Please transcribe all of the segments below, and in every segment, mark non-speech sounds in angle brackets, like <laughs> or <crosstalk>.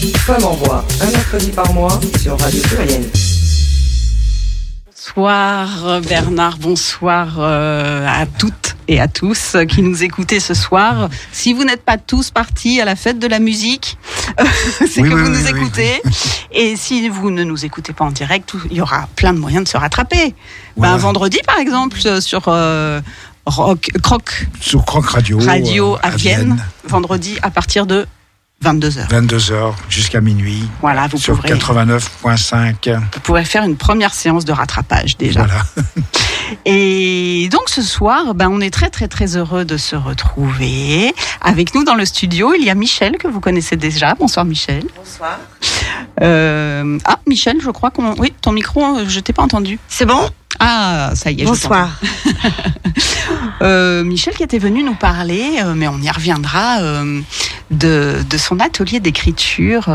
Femme en voix, un mercredi par mois sur Radio Pluriel. Bonsoir Bernard, bonsoir euh, à toutes et à tous qui nous écoutez ce soir. Si vous n'êtes pas tous partis à la fête de la musique, <laughs> c'est Oui, que oui, vous oui, nous oui. écoutez. Et si vous ne nous écoutez pas en direct, il y aura plein de moyens de se rattraper. Ben, vendredi par exemple euh, sur euh, Rock, Croc Sur Croc Radio. Radio euh, à Vienne, vendredi à partir de 22h. 22h jusqu'à minuit. Voilà, vous sur pourrez, 89.5. vous pourrez faire une première séance de rattrapage déjà. Voilà. <laughs> Et donc ce soir, ben, on est très très très heureux de se retrouver. Avec nous dans le studio, il y a Michel que vous connaissez déjà. Bonsoir Michel. Bonsoir. Euh, ah Michel, je crois qu'on... Oui, ton micro, euh, je t'ai pas entendu. C'est bon? Ah, ça y est. Bonsoir. <laughs> Euh, Michel qui était venu nous parler, euh, mais on y reviendra, euh, de, de son atelier d'écriture,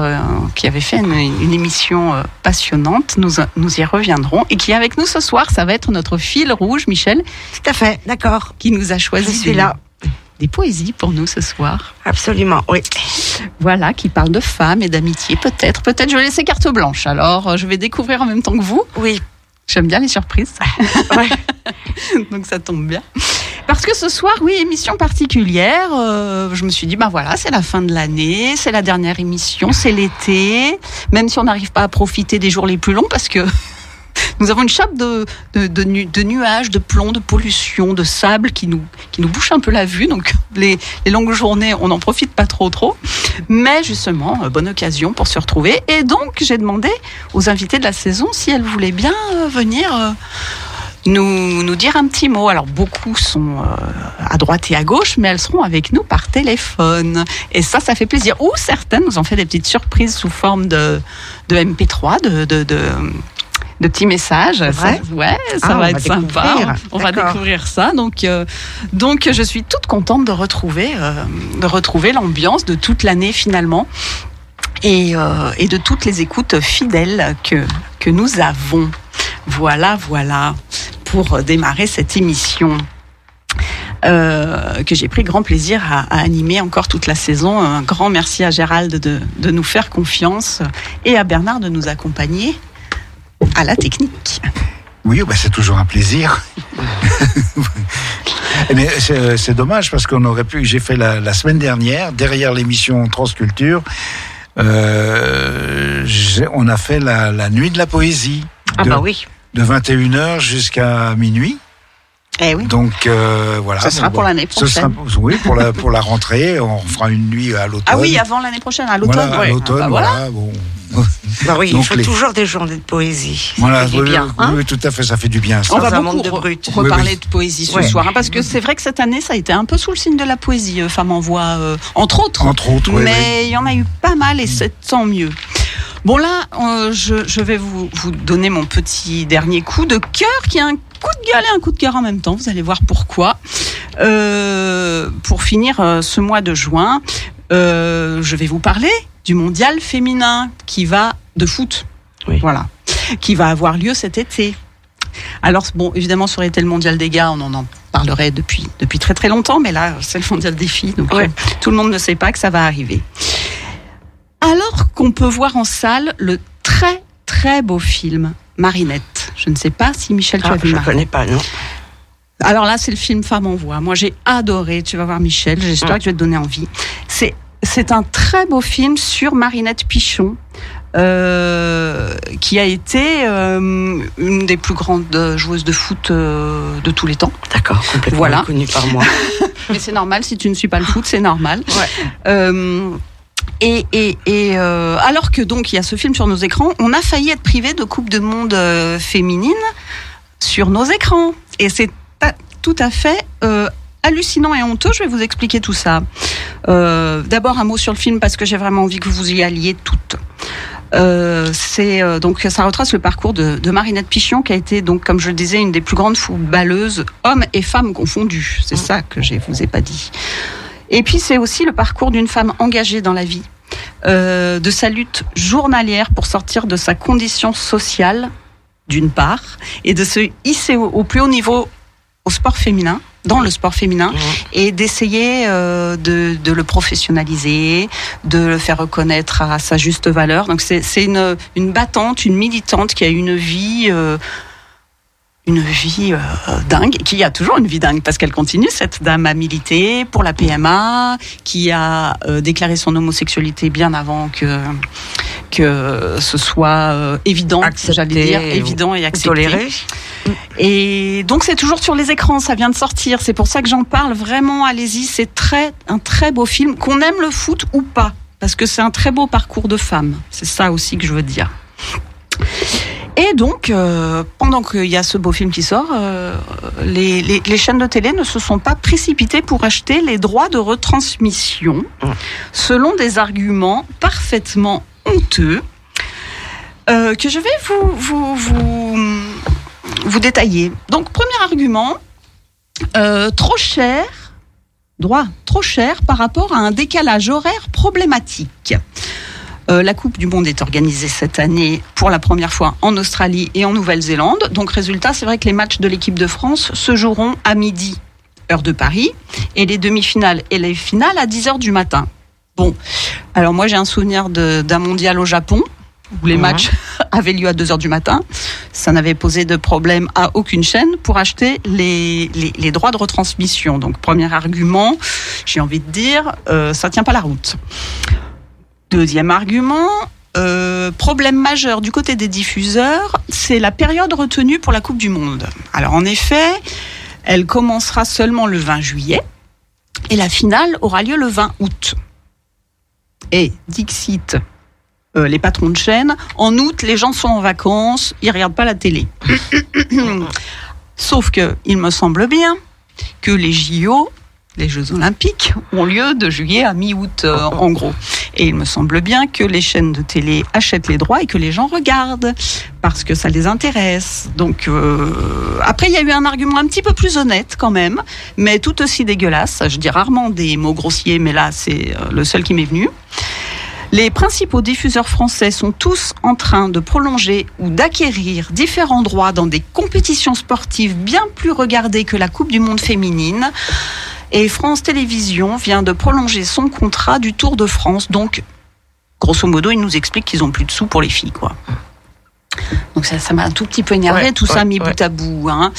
qui avait fait une, une émission passionnante. Nous, nous y reviendrons. Et qui est avec nous ce soir, ça va être notre fil rouge, Michel, Tout à fait, d'accord. qui nous a Je choisi suis là. des poésies pour nous ce soir. Absolument, oui. Voilà, qui parlent de femmes et d'amitié, peut-être. Peut-être je vais laisser carte blanche. Alors, je vais découvrir en même temps que vous. Oui. J'aime bien les surprises. <laughs> Ouais. <laughs> Donc ça tombe bien. Parce que ce soir, oui, émission particulière. euh, je me suis dit, ben voilà, c'est la fin de l'année, c'est la dernière émission, c'est l'été. Même si on n'arrive pas à profiter des jours les plus longs, parce que nous avons une chape de, de, de nu- de nuages, de plomb, de pollution, de sable qui nous, qui nous bouche un peu la vue. Donc les, les longues journées, on n'en profite pas trop trop. Mais justement, euh, bonne occasion pour se retrouver. Et donc, j'ai demandé aux invités de la saison si elles voulaient bien euh, venir. euh, nous, nous dire un petit mot. Alors beaucoup sont à droite et à gauche, mais elles seront avec nous par téléphone. Et ça, ça fait plaisir. Ou certaines nous ont fait des petites surprises sous forme de, de MP3, de, de, de, de petits messages. Ça- ouais, ça Ah, va être va sympa. On va découvrir ça. Donc, euh, donc, je suis toute contente de retrouver, euh, de retrouver l'ambiance de toute l'année finalement. Et, euh, et de toutes les écoutes fidèles que, que nous avons. Voilà, voilà, pour démarrer cette émission. euh, que j'ai pris grand plaisir à, à animer encore toute la saison. Un grand merci à Gérald de, de nous faire confiance et à Bernard de nous accompagner à la technique. Oui, bah, c'est toujours un plaisir. <laughs> Mais c'est dommage parce qu'on aurait pu. J'ai fait la, la semaine dernière, derrière l'émission Transculture, euh, on a fait la, la nuit de la poésie. Ah de, bah oui. De 21h jusqu'à minuit. Eh oui. Donc euh, voilà. Ce sera Bon, pour bon. l'année Ce sera- prochaine. oui, pour la, pour la rentrée, on fera une nuit à l'automne. Ah oui, avant l'année prochaine, à l'automne. Voilà, à l'automne, Ah bah voilà. voilà. Bon. Bah oui, il faut les- toujours des journées de poésie. Voilà, Ça fait oui, bien. hein oui, tout à fait, ça fait du bien. Ça. On va beaucoup de brut. reparler Oui, oui. de poésie ce Ouais. soir, hein, parce que c'est vrai que cette année, ça a été un peu sous le signe de la poésie, euh, Femme en voix, euh, entre autres. Entre autres, oui, Mais il y en a eu pas mal et c'est tant mieux. Bon là, euh, je, je vais vous, vous donner mon petit dernier coup de cœur, qui est un coup de gueule et un coup de cœur en même temps. Vous allez voir pourquoi. Euh, pour finir euh, ce mois de juin, euh, je vais vous parler du mondial féminin qui va de foot. Oui. Voilà, qui va avoir lieu cet été. Alors bon, évidemment, ça aurait été le mondial des gars, on en, en parlerait depuis depuis très très longtemps, mais là, c'est le mondial des filles, donc Ouais. euh, tout le monde ne sait pas que ça va arriver. Alors qu'on peut voir en salle le très très beau film Marinette. Je ne sais pas si Michel tu Ah, as vu je Marinette. connais pas, non. Alors là, c'est le film Femme en voix. Moi, j'ai adoré. Tu vas voir Michel. J'espère Mm. que je vais te donner envie. C'est c'est un très beau film sur Marinette Pichon. euh, qui a été euh, une des plus grandes joueuses de foot euh, de tous les temps. D'accord, complètement Voilà. inconnu par moi. <laughs> Mais c'est normal, si tu ne suis pas le foot, c'est normal. Ouais. Et euh, alors que donc il y a ce film sur nos écrans, on a failli être privé de Coupe de Monde euh, féminine sur nos écrans. Et c'est tout à fait euh, hallucinant et honteux. Je vais vous expliquer tout ça. D'abord un mot sur le film parce que j'ai vraiment envie que vous y alliez toutes. Donc ça retrace le parcours de, de Marinette Pichon qui a été donc comme je le disais une des plus grandes footballeuses hommes et femmes confondus. C'est ça que je vous ai pas dit. Et puis c'est aussi le parcours d'une femme engagée dans la vie, euh, de sa lutte journalière pour sortir de sa condition sociale d'une part et de se hisser au, au plus haut niveau au sport féminin dans le sport féminin Mhm. et d'essayer euh, de, de le professionnaliser, de le faire reconnaître à sa juste valeur. Donc c'est c'est une, une battante, une militante qui a une vie... euh, une vie euh, dingue, qui a toujours une vie dingue parce qu'elle continue, cette dame à militer pour la PMA, qui a euh, déclaré son homosexualité bien avant que que ce soit euh, évident, j'allais dire, évident et accepté. Toléré. Et donc c'est toujours sur les écrans, ça vient de sortir. C'est pour ça que j'en parle vraiment. Allez-y, c'est très un très beau film. Qu'on aime le foot ou pas, parce que c'est un très beau parcours de femme. C'est ça aussi que je veux dire. Et donc, euh, pendant qu'il y a ce beau film qui sort, euh, les, les- les chaînes de télé ne se sont pas précipitées pour acheter les droits de retransmission, Mmh. selon des arguments parfaitement honteux, euh, que je vais vous, vous, vous, vous détailler. Donc, premier argument, trop cher, droit trop cher par rapport à un décalage horaire problématique. Euh, la Coupe du Monde est organisée cette année pour la première fois en Australie et en Nouvelle-Zélande. Donc, résultat, c'est vrai que les matchs de l'équipe de France se joueront à midi, heure de Paris, et les demi-finales et les finales à 10 heures du matin. Bon, alors moi j'ai un souvenir d'un mondial au Japon où les matchs <laughs> avaient lieu à 2 heures du matin. Ça n'avait posé de problème à aucune chaîne pour acheter les, les, les droits de retransmission. Donc premier argument, j'ai envie de dire, euh, ça tient pas la route. Deuxième argument, euh, problème majeur du côté des diffuseurs, c'est la période retenue pour la Coupe du Monde. Alors en effet, elle commencera seulement le 20 juillet et la finale aura lieu le 20 août. Et Dixit, euh, les patrons de chaîne, en août, les gens sont en vacances, ils regardent pas la télé. <coughs> Sauf que il me semble bien que les JO, les Jeux Olympiques, ont lieu de juillet à mi-août, euh, en gros. Et il me semble bien que les chaînes de télé achètent les droits et que les gens regardent parce que ça les intéresse. Donc euh, après, il y a eu un argument un petit peu plus honnête quand même, mais tout aussi dégueulasse. Je dis rarement des mots grossiers, mais là, c'est euh, le seul qui m'est venu. Les principaux diffuseurs français sont tous en train de prolonger ou d'acquérir différents droits dans des compétitions sportives bien plus regardées que la Coupe du Monde féminine. Et France Télévisions vient de prolonger son contrat du Tour de France. Donc, grosso modo, ils nous expliquent qu'ils ont plus de sous pour les filles, quoi. Donc ça, ça m'a un tout petit peu énervé, Ouais, tout ça mis ouais. bout à bout. Hein.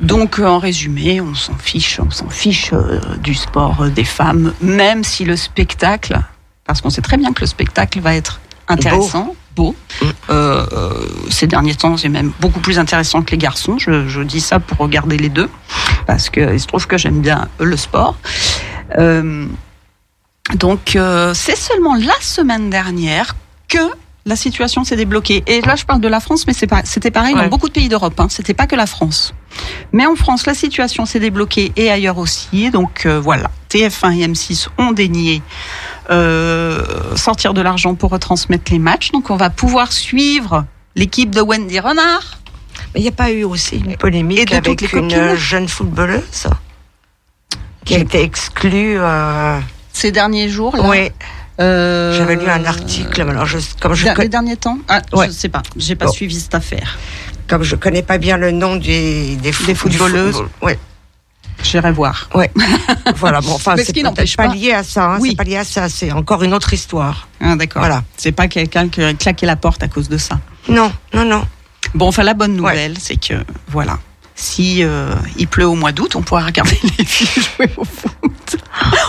Donc en résumé, on s'en fiche, on s'en fiche euh, du sport euh, des femmes, même si le spectacle, parce qu'on sait très bien que le spectacle va être intéressant, beau. Mm. Euh, euh, ces derniers temps, c'est même beaucoup plus intéressant que les garçons. Je, je dis ça pour regarder les deux, parce que il se trouve que j'aime bien le sport. Euh, donc euh, c'est seulement la semaine dernière que la situation s'est débloquée. Et là, je parle de la France, mais c'était pareil dans beaucoup de pays d'Europe. Hein. C'était pas que la France. Mais en France, la situation s'est débloquée et ailleurs aussi. Donc euh, voilà, TF1 et M6 ont dénié euh, sortir de l'argent pour retransmettre les matchs. Donc on va pouvoir suivre l'équipe de Wendy Renard. Mais il n'y a pas eu aussi une polémique avec les une jeune footballeuse qui a été exclue. euh, Ces derniers jours, là, Oui, euh, j'avais lu un article. mais Alors, je, comme je Les derniers temps? Ah, Ouais. Je sais pas, j'ai pas Bon. suivi cette affaire. comme je connais pas bien le nom des des, fo- Des du footballeuses. football. Ouais, J'irai voir. <laughs> voilà. Bon, enfin, ce c'est n'empêche pas pas- lié à ça. hein, Oui. C'est pas lié à ça. C'est encore une autre histoire. Ah, D'accord. Voilà. C'est pas quelqu'un qui a claqué la porte à cause de ça. Non, non, non. Bon, enfin, la bonne nouvelle, c'est que, voilà, si euh, il pleut au mois d'août, on pourra regarder <laughs> les filles jouer au foot.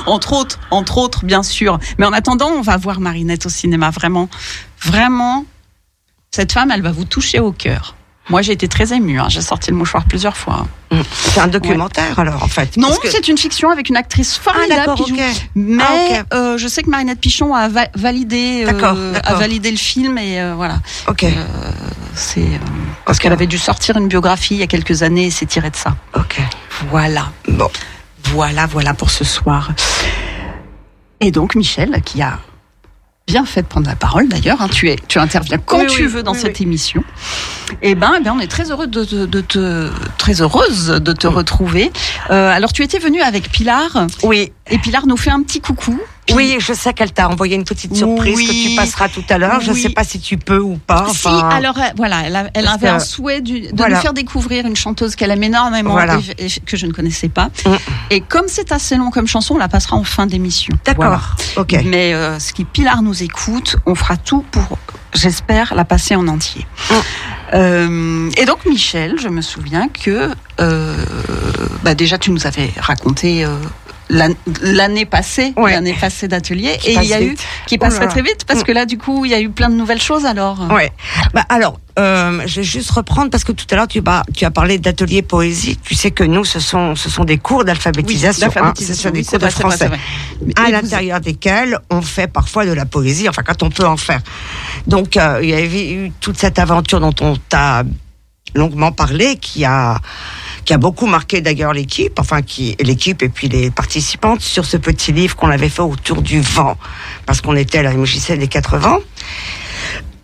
entre autres, entre autres, bien sûr. Mais en attendant, on va voir Marinette au cinéma. Vraiment, vraiment, cette femme, elle va vous toucher au cœur. Moi, j'ai été très émue. hein. J'ai sorti le mouchoir plusieurs fois. C'est un documentaire alors en fait. Non, que- c'est une fiction avec une actrice Ah formidable d'accord, qui joue. Mais Ah, euh, je sais que Marinette Pichon a va- validé, euh, D'accord, a validé le film et euh, voilà. Ok, Euh, c'est parce qu'elle avait dû sortir une biographie il y a quelques années et c'est tiré de ça. ok. Voilà, Bon, voilà, voilà pour ce soir. Et donc Michel, qui a bien fait de prendre la parole d'ailleurs, hein, tu es, tu interviens quand Oui, tu oui, veux dans oui, cette émission. Et ben, eh ben, on est très heureux de, te- de te, très heureuse de te retrouver. Euh, alors tu étais venue avec Pilar. Oui, et Pilar nous fait un petit coucou Oui, je sais qu'elle t'a envoyé une petite surprise Oui. que tu passeras tout à l'heure. Je ne sais pas si tu peux ou pas. Si, alors euh, voilà, elle, avait un souhait du- de Voilà. nous faire découvrir une chanteuse qu'elle aime énormément Voilà. et, et que je ne connaissais pas. Mm. Et comme c'est assez long comme chanson, on la passera en fin d'émission. D'accord. Voilà. Ok. Mais euh, ce qui Pilar nous écoute, on fera tout pour, j'espère, la passer en entier. Mm. Euh, et donc Michel, je me souviens que euh, bah déjà tu nous avais raconté. L'an- L'année passée, Ouais. l'année passée d'atelier, et il y a eu qui Oh passe là très vite parce Mm. que là du coup il y a eu plein de nouvelles choses alors. Ouais. Bah alors, euh, je vais juste reprendre parce que tout à l'heure tu, as- tu as parlé d'atelier poésie. Tu sais que nous, ce sont, ce sont des cours d'alphabétisation. hein. Ce sont des oui, cours de vrai, français. vrai. à vous- l'intérieur desquels on fait parfois de la poésie, enfin quand on peut en faire. Donc euh, il y avait eu toute cette aventure dont on t'a longuement parlé, qui a qui a beaucoup marqué d'ailleurs l'équipe, enfin qui l'équipe et puis les participantes sur ce petit livre qu'on avait fait autour du vent, parce qu'on était à la MJC des 80.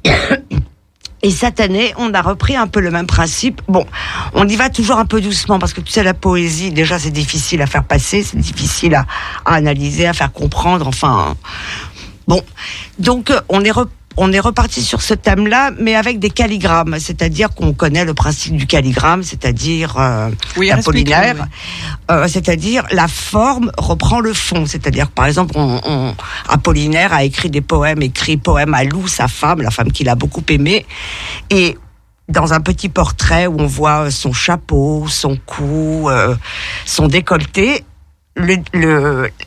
<coughs> Et cette année, on a repris un peu le même principe. Bon, on y va toujours un peu doucement parce que tu sais, la poésie, déjà, c'est difficile à faire passer, c'est difficile à, à analyser, à faire comprendre. Enfin, bon. Donc, euh, on est on est reparti sur ce thème-là, mais avec des calligrammes, c'est-à-dire qu'on connaît le principe du calligramme, c'est-à-dire euh, Oui, euh, c'est-à-dire la forme reprend le fond, c'est-à-dire par exemple, on, on- Apollinaire a écrit des poèmes, écrit poème à Lou, sa femme, la femme qu'il a beaucoup aimée, et dans un petit portrait où on voit son chapeau, son cou, euh, son décolleté,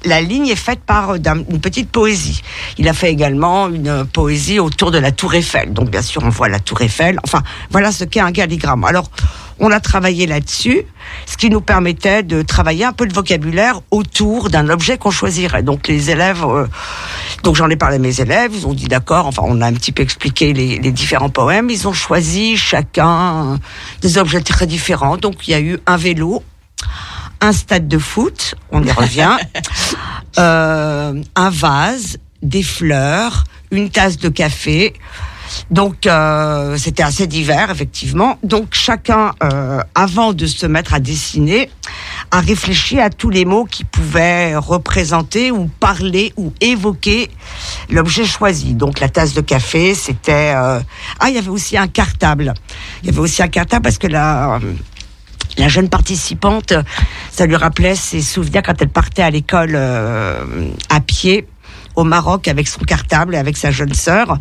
la ligne est faite par euh, une petite poésie. Il a fait également une euh, poésie autour de la Tour Eiffel. Donc bien sûr, on voit la Tour Eiffel. Enfin, voilà ce qu'est un calligramme. Alors, on a travaillé là-dessus, ce qui nous permettait de travailler un peu le vocabulaire autour d'un objet qu'on choisirait. Donc les élèves, euh, donc j'en ai parlé à mes élèves, ils ont dit d'accord. Enfin, on a un petit peu expliqué les différents poèmes. Ils ont choisi chacun des objets très différents. Donc il y a eu un vélo, un stade de foot, on y revient, <laughs> euh, un vase, des fleurs, une tasse de café. Donc euh, c'était assez divers effectivement. Donc chacun, euh, avant de se mettre à dessiner, a réfléchi à tous les mots qui pouvaient représenter ou parler ou évoquer l'objet choisi. Donc la tasse de café, c'était euh, ah il y avait aussi un cartable. Il y avait aussi un cartable parce que la la jeune participante, ça lui rappelait ses souvenirs quand elle partait à l'école euh, à pied au Maroc avec son cartable et avec sa jeune sœur.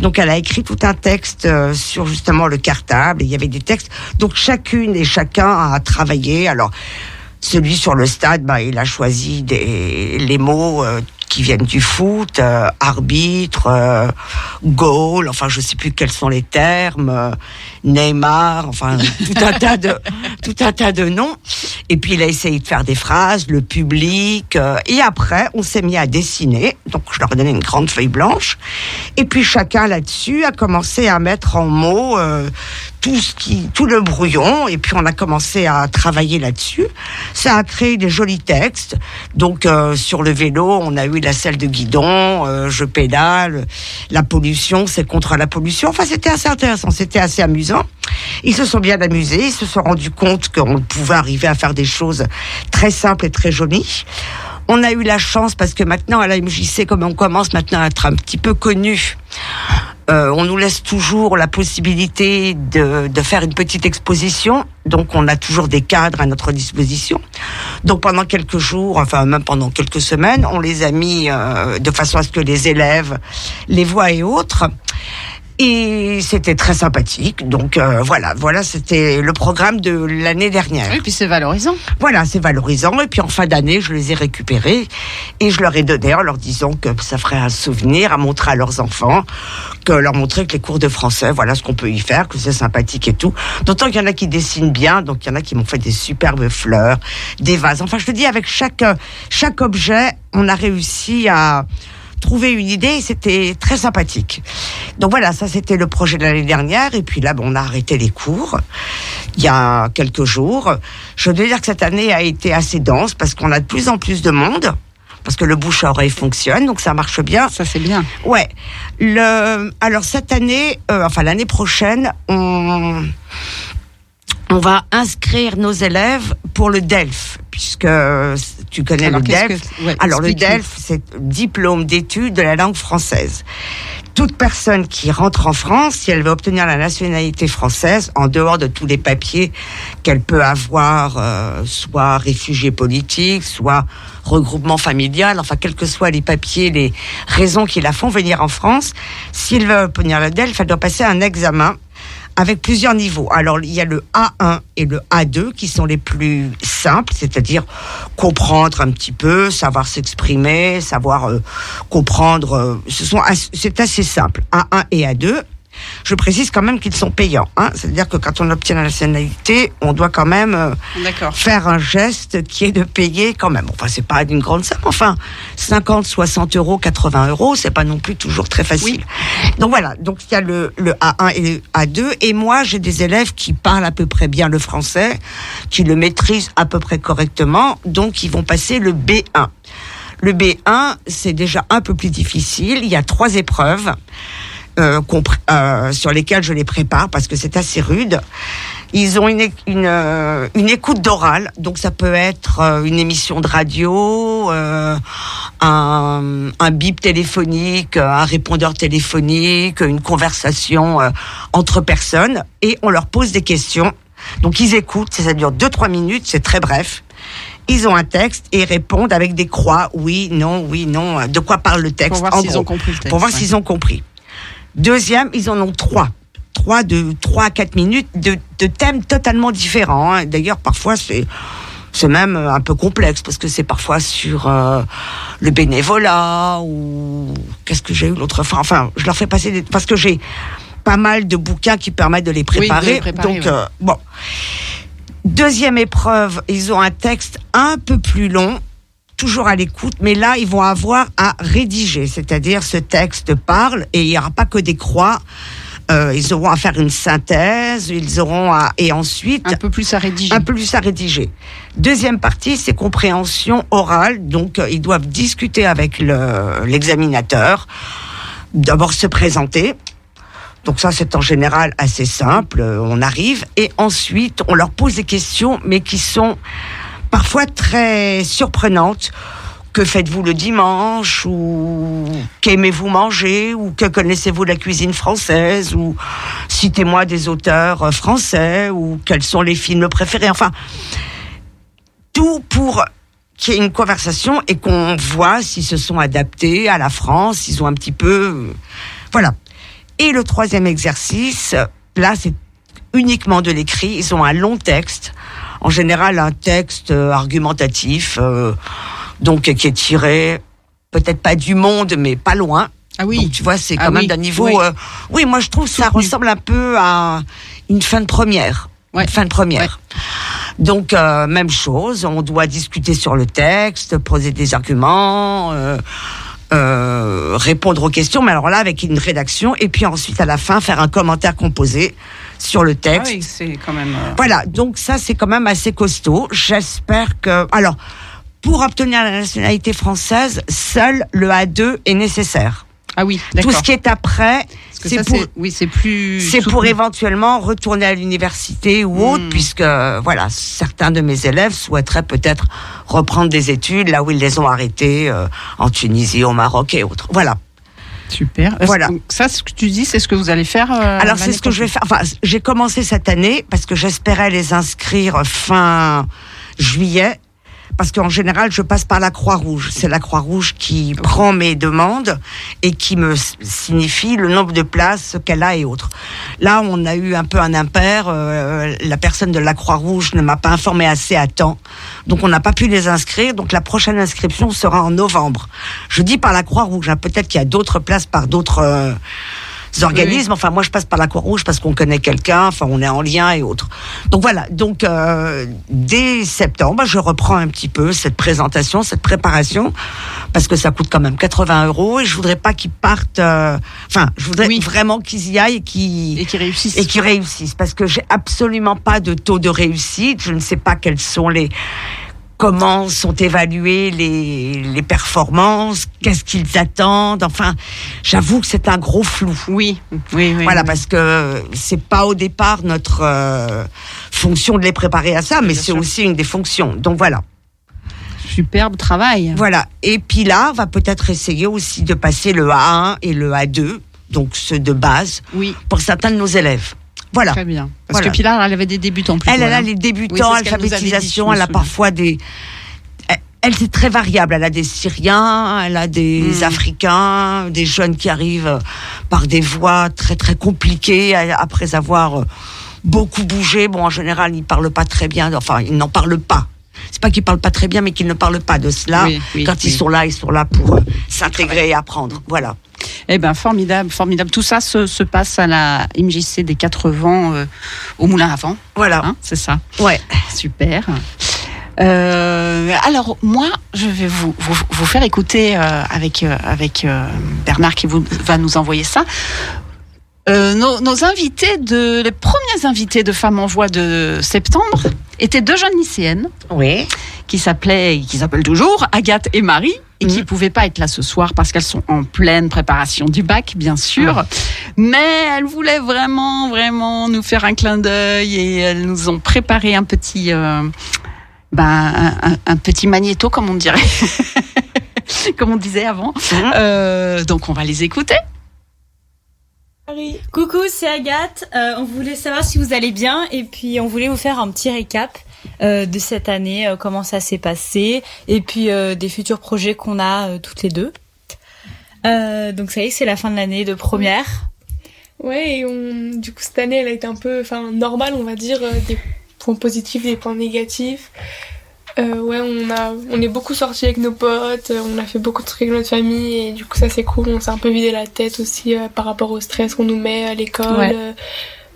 Donc elle a écrit tout un texte euh, sur justement le cartable. Il y avait des textes. Donc chacune et chacun a travaillé. Alors celui sur le stade, bah, il a choisi des, les mots euh, qui viennent du foot, euh, arbitre, euh, goal, enfin je sais plus quels sont les termes, euh, Neymar, enfin <laughs> tout un tas de tout un tas de noms. Et puis il a essayé de faire des phrases, le public. euh, et après, on s'est mis à dessiner. Donc je leur ai donné une grande feuille blanche. Et puis chacun là-dessus a commencé à mettre en mots euh, tout ce qui, tout le brouillon. Et puis on a commencé à travailler là-dessus. Ça a créé des jolis textes. Donc euh, sur le vélo, on a eu la selle de guidon, je pédale, la pollution, c'est contre la pollution. Enfin, c'était assez intéressant, c'était assez amusant. Ils se sont bien amusés, ils se sont rendus compte qu'on pouvait arriver à faire des choses très simples et très jolies. On a eu la chance parce que maintenant à la MJC, comme on commence maintenant à être un petit peu connu, euh, on nous laisse toujours la possibilité de, de faire une petite exposition. Donc on a toujours des cadres à notre disposition. Donc pendant quelques jours, enfin même pendant quelques semaines, on les a mis euh, de façon à ce que les élèves les voient et autres. Et c'était très sympathique. Donc euh, voilà, voilà, c'était le programme de l'année dernière. Oui, puis c'est valorisant. Voilà, c'est valorisant. Et puis en fin d'année, je les ai récupérés et je leur ai donné en leur disant que ça ferait un souvenir à montrer à leurs enfants, que leur montrer que les cours de français, voilà ce qu'on peut y faire, que c'est sympathique et tout. D'autant qu'il y en a qui dessinent bien, donc il y en a qui m'ont fait des superbes fleurs, des vases. Enfin, je te dis, avec chaque chaque objet, on a réussi à trouver une idée et c'était très sympathique. Donc voilà, ça c'était le projet de l'année dernière et puis là bon, on a arrêté les cours il y a quelques jours. Je dois dire que cette année a été assez dense parce qu'on a de plus en plus de monde parce que le bouche à oreille fonctionne donc ça marche bien. Ça, c'est bien. Ouais. Le alors cette année euh, enfin l'année prochaine, on on va inscrire nos élèves pour le DELF, puisque tu connais Alors, le DELF. que- ouais, Alors le. DELF, c'est diplôme d'études de la langue française. Toute personne qui rentre en France, si elle veut obtenir la nationalité française, en dehors de tous les papiers qu'elle peut avoir, euh, soit réfugié politique, soit regroupement familial, enfin quels que soient les papiers, les raisons qui la font venir en France, si elle veut obtenir le DELF, elle doit passer un examen avec plusieurs niveaux. Alors, il y a le A1 et le A2 qui sont les plus simples, c'est-à-dire comprendre un petit peu, savoir s'exprimer, savoir euh, comprendre. euh, ce sont c'est assez simple. A1 et A2. Je précise quand même qu'ils sont payants. Hein, c'est-à-dire que quand on obtient la nationalité, on doit quand même euh, faire un geste qui est de payer quand même. Enfin, c'est pas d'une grande somme. Enfin, 50, 60 euros, 80 euros, c'est pas non plus toujours très facile. Donc voilà. Donc il y a le, le A1 et le A2. Et moi, j'ai des élèves qui parlent à peu près bien le français, qui le maîtrisent à peu près correctement. Donc ils vont passer le B1. Le B1, c'est déjà un peu plus difficile. Il y a trois épreuves euh, euh, sur lesquelles je les prépare parce que c'est assez rude. Ils ont une, une, euh, une écoute d'oral, donc ça peut être euh, une émission de radio, euh, un, un bip téléphonique, euh, un répondeur téléphonique, une conversation euh, entre personnes, et on leur pose des questions. Donc ils écoutent, ça dure 2-3 minutes, c'est très bref. Ils ont un texte et ils répondent avec des croix, oui, non, oui, non. De quoi parle le texte Pour voir s'ils ont compris le texte. Pour voir ouais. s'ils ont compris. Deuxième, ils en ont trois. Trois de trois à quatre minutes de, de thèmes totalement différents. hein. D'ailleurs, parfois c'est c'est même un peu complexe parce que c'est parfois sur euh, le bénévolat ou qu'est-ce que j'ai eu l'autre fois. Enfin, je leur fais passer des... parce que j'ai pas mal de bouquins qui permettent de les de préparer. les préparer, donc ouais. euh, bon. Deuxième épreuve, ils ont un texte un peu plus long, toujours à l'écoute, mais là, ils vont avoir à rédiger, c'est-à-dire ce texte parle et il n'y aura pas que des croix. Euh, ils auront à faire une synthèse, ils auront à et ensuite Un peu plus à rédiger. un peu plus à rédiger. Deuxième partie, c'est compréhension orale. Donc, euh, ils doivent discuter avec le- l'examinateur. D'abord se présenter. Donc ça, c'est en général assez simple. Euh, On arrive et ensuite, on leur pose des questions, mais qui sont parfois très surprenantes. Que faites-vous le dimanche Ou qu'aimez-vous manger Ou que connaissez-vous la cuisine française Ou citez-moi des auteurs français Ou quels sont les films préférés Enfin, tout pour qu'il y ait une conversation et qu'on voit s'ils se sont adaptés à la France, s'ils ont un petit peu... euh, Voilà. Et le troisième exercice, là, c'est uniquement de l'écrit. Ils ont un long texte, en général un texte euh, argumentatif, euh, donc qui est tiré peut-être pas du monde, mais pas loin. Ah oui. Donc, tu vois, c'est quand Ah même oui, d'un niveau. oui. euh, oui, moi je trouve que ça Soutenu. ressemble un peu à une fin de première. Ouais. Une fin de première. Donc euh, même chose, on doit discuter sur le texte, poser des arguments, euh, répondre aux questions, mais alors là avec une rédaction et puis ensuite à la fin faire un commentaire composé sur le Ah texte. oui, c'est quand même. euh, Voilà, donc ça c'est quand même assez costaud. J'espère que alors pour obtenir la nationalité française, seul le A2 est nécessaire. Ah oui, Tout ce qui est après, c'est pour oui, c'est plus. c'est pour éventuellement retourner à l'université ou autre, Hmm. puisque euh, voilà, certains de mes élèves souhaiteraient peut-être reprendre des études là où ils les ont arrêtées, euh, en Tunisie, au Maroc et autres. Voilà. Super. Voilà. que- Ça, ce que tu dis, c'est ce que vous allez faire. euh, Alors c'est ce que je vais faire. Enfin, j'ai commencé cette année parce que j'espérais les inscrire fin juillet. Parce qu'en général, je passe par la Croix-Rouge. C'est la Croix-Rouge qui prend mes demandes et qui me signifie le nombre de places qu'elle a et autres. Là, on a eu un peu un impair. euh, la personne de la Croix-Rouge ne m'a pas informé assez à temps. Donc, on n'a pas pu les inscrire. Donc, la prochaine inscription sera en novembre. Je dis par la Croix-Rouge. hein. Peut-être qu'il y a d'autres places par d'autres euh, organismes. Enfin, moi, je passe par la Croix-Rouge parce qu'on connaît quelqu'un. Enfin, on est en lien et autres. Donc, voilà. Donc, euh, dès septembre, je reprends un petit peu cette présentation, cette préparation, parce que ça coûte quand même 80 euros et je voudrais pas qu'ils partent. euh, Enfin, je voudrais Oui. vraiment qu'ils y aillent et qu'ils Et qui réussissent. et qui réussissent parce que j'ai absolument pas de taux de réussite. Je ne sais pas quels sont les comment sont évaluées les, les performances, qu'est-ce qu'ils attendent. Enfin, j'avoue que c'est un gros flou. Oui, oui, oui. Voilà, oui. parce que c'est pas au départ notre euh, fonction de les préparer à ça, mais c'est aussi une des fonctions. Donc voilà. Superbe travail. Voilà. Et puis là, on va peut-être essayer aussi de passer le A1 et le A2, donc ceux de base, Oui, pour certains de nos élèves. Voilà. très bien. Parce Voilà. que Pilar, elle avait des débutants plus Elle, elle a les Oui, débutants, dit, alphabétisation, elle a parfois des. Elle- c'est très variable. Elle a des Syriens, elle a des Mm. Africains, des jeunes qui arrivent par des voies très très compliquées euh, après avoir euh, beaucoup bougé. Bon, en général, ils parlent pas très bien. Enfin, ils n'en parlent pas. C'est pas qu'ils parlent pas très bien, mais qu'ils ne parlent pas de cela. Oui, oui, Quand ils oui. sont là, ils sont là pour euh, s'intégrer et apprendre. Voilà. Eh ben formidable, formidable. Tout ça se, se passe à la MJC des Quatre Vents euh, au Moulin à Vent, Voilà. hein, c'est ça. ouais. Super. Euh, alors moi, je vais vous, vous, vous faire écouter euh, avec euh, avec Bernard qui vous, va nous envoyer ça. Nos, nos invités de les premiers invités de Femmes en Voix de septembre étaient deux jeunes lycéennes Oui. qui s'appelaient, qui s'appellent toujours Agathe et Marie, et qui Mhm. pouvaient pas être là ce soir parce qu'elles sont en pleine préparation du bac, bien sûr. Mais elles voulaient vraiment, vraiment nous faire un clin d'œil et elles nous ont préparé un petit, euh, ben, un, un- un petit magnéto, comme on dirait, <laughs> comme on disait avant. Mhm. Euh, donc on va les écouter. Coucou, c'est Agathe. Euh, on voulait savoir si vous allez bien et puis on voulait vous faire un petit récap euh, de cette année, euh, comment ça s'est passé et puis euh, des futurs projets qu'on a euh, toutes les deux. Euh, donc ça y est, c'est la fin de l'année de première. Ouais, et on, du coup, cette année, elle a été un peu, enfin, normale, on va dire, euh, des points positifs, des points négatifs. Euh, ouais, on a, on est beaucoup sortis avec nos potes, euh, on a fait beaucoup de trucs avec notre famille, et du coup, ça c'est cool. On s'est un peu vidé la tête aussi euh, par rapport au stress qu'on nous met à l'école, Ouais. euh,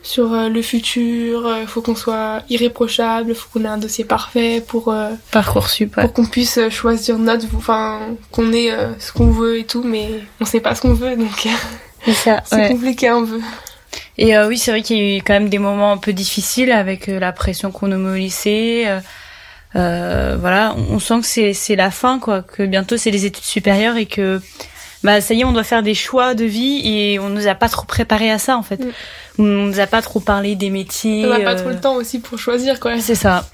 sur euh, le futur. euh, faut qu'on soit irréprochable, faut qu'on ait un dossier parfait pour, euh, Parcoursup. pour qu'on puisse choisir notre, enfin, qu'on ait ce qu'on veut et tout, mais on sait pas ce qu'on veut, donc <laughs> C'est ouais. compliqué un peu. Et euh, oui, c'est vrai qu'il y a eu quand même des moments un peu difficiles avec la pression qu'on nous met au lycée. euh, voilà, on sent que c'est c'est la fin, quoi. Que bientôt c'est les études supérieures et que bah ça y est, on doit faire des choix de vie et on nous a pas trop préparé à ça en fait. Mm. On nous a pas trop parlé des métiers. On n'a pas euh, trop le temps aussi pour choisir, quoi. C'est ça.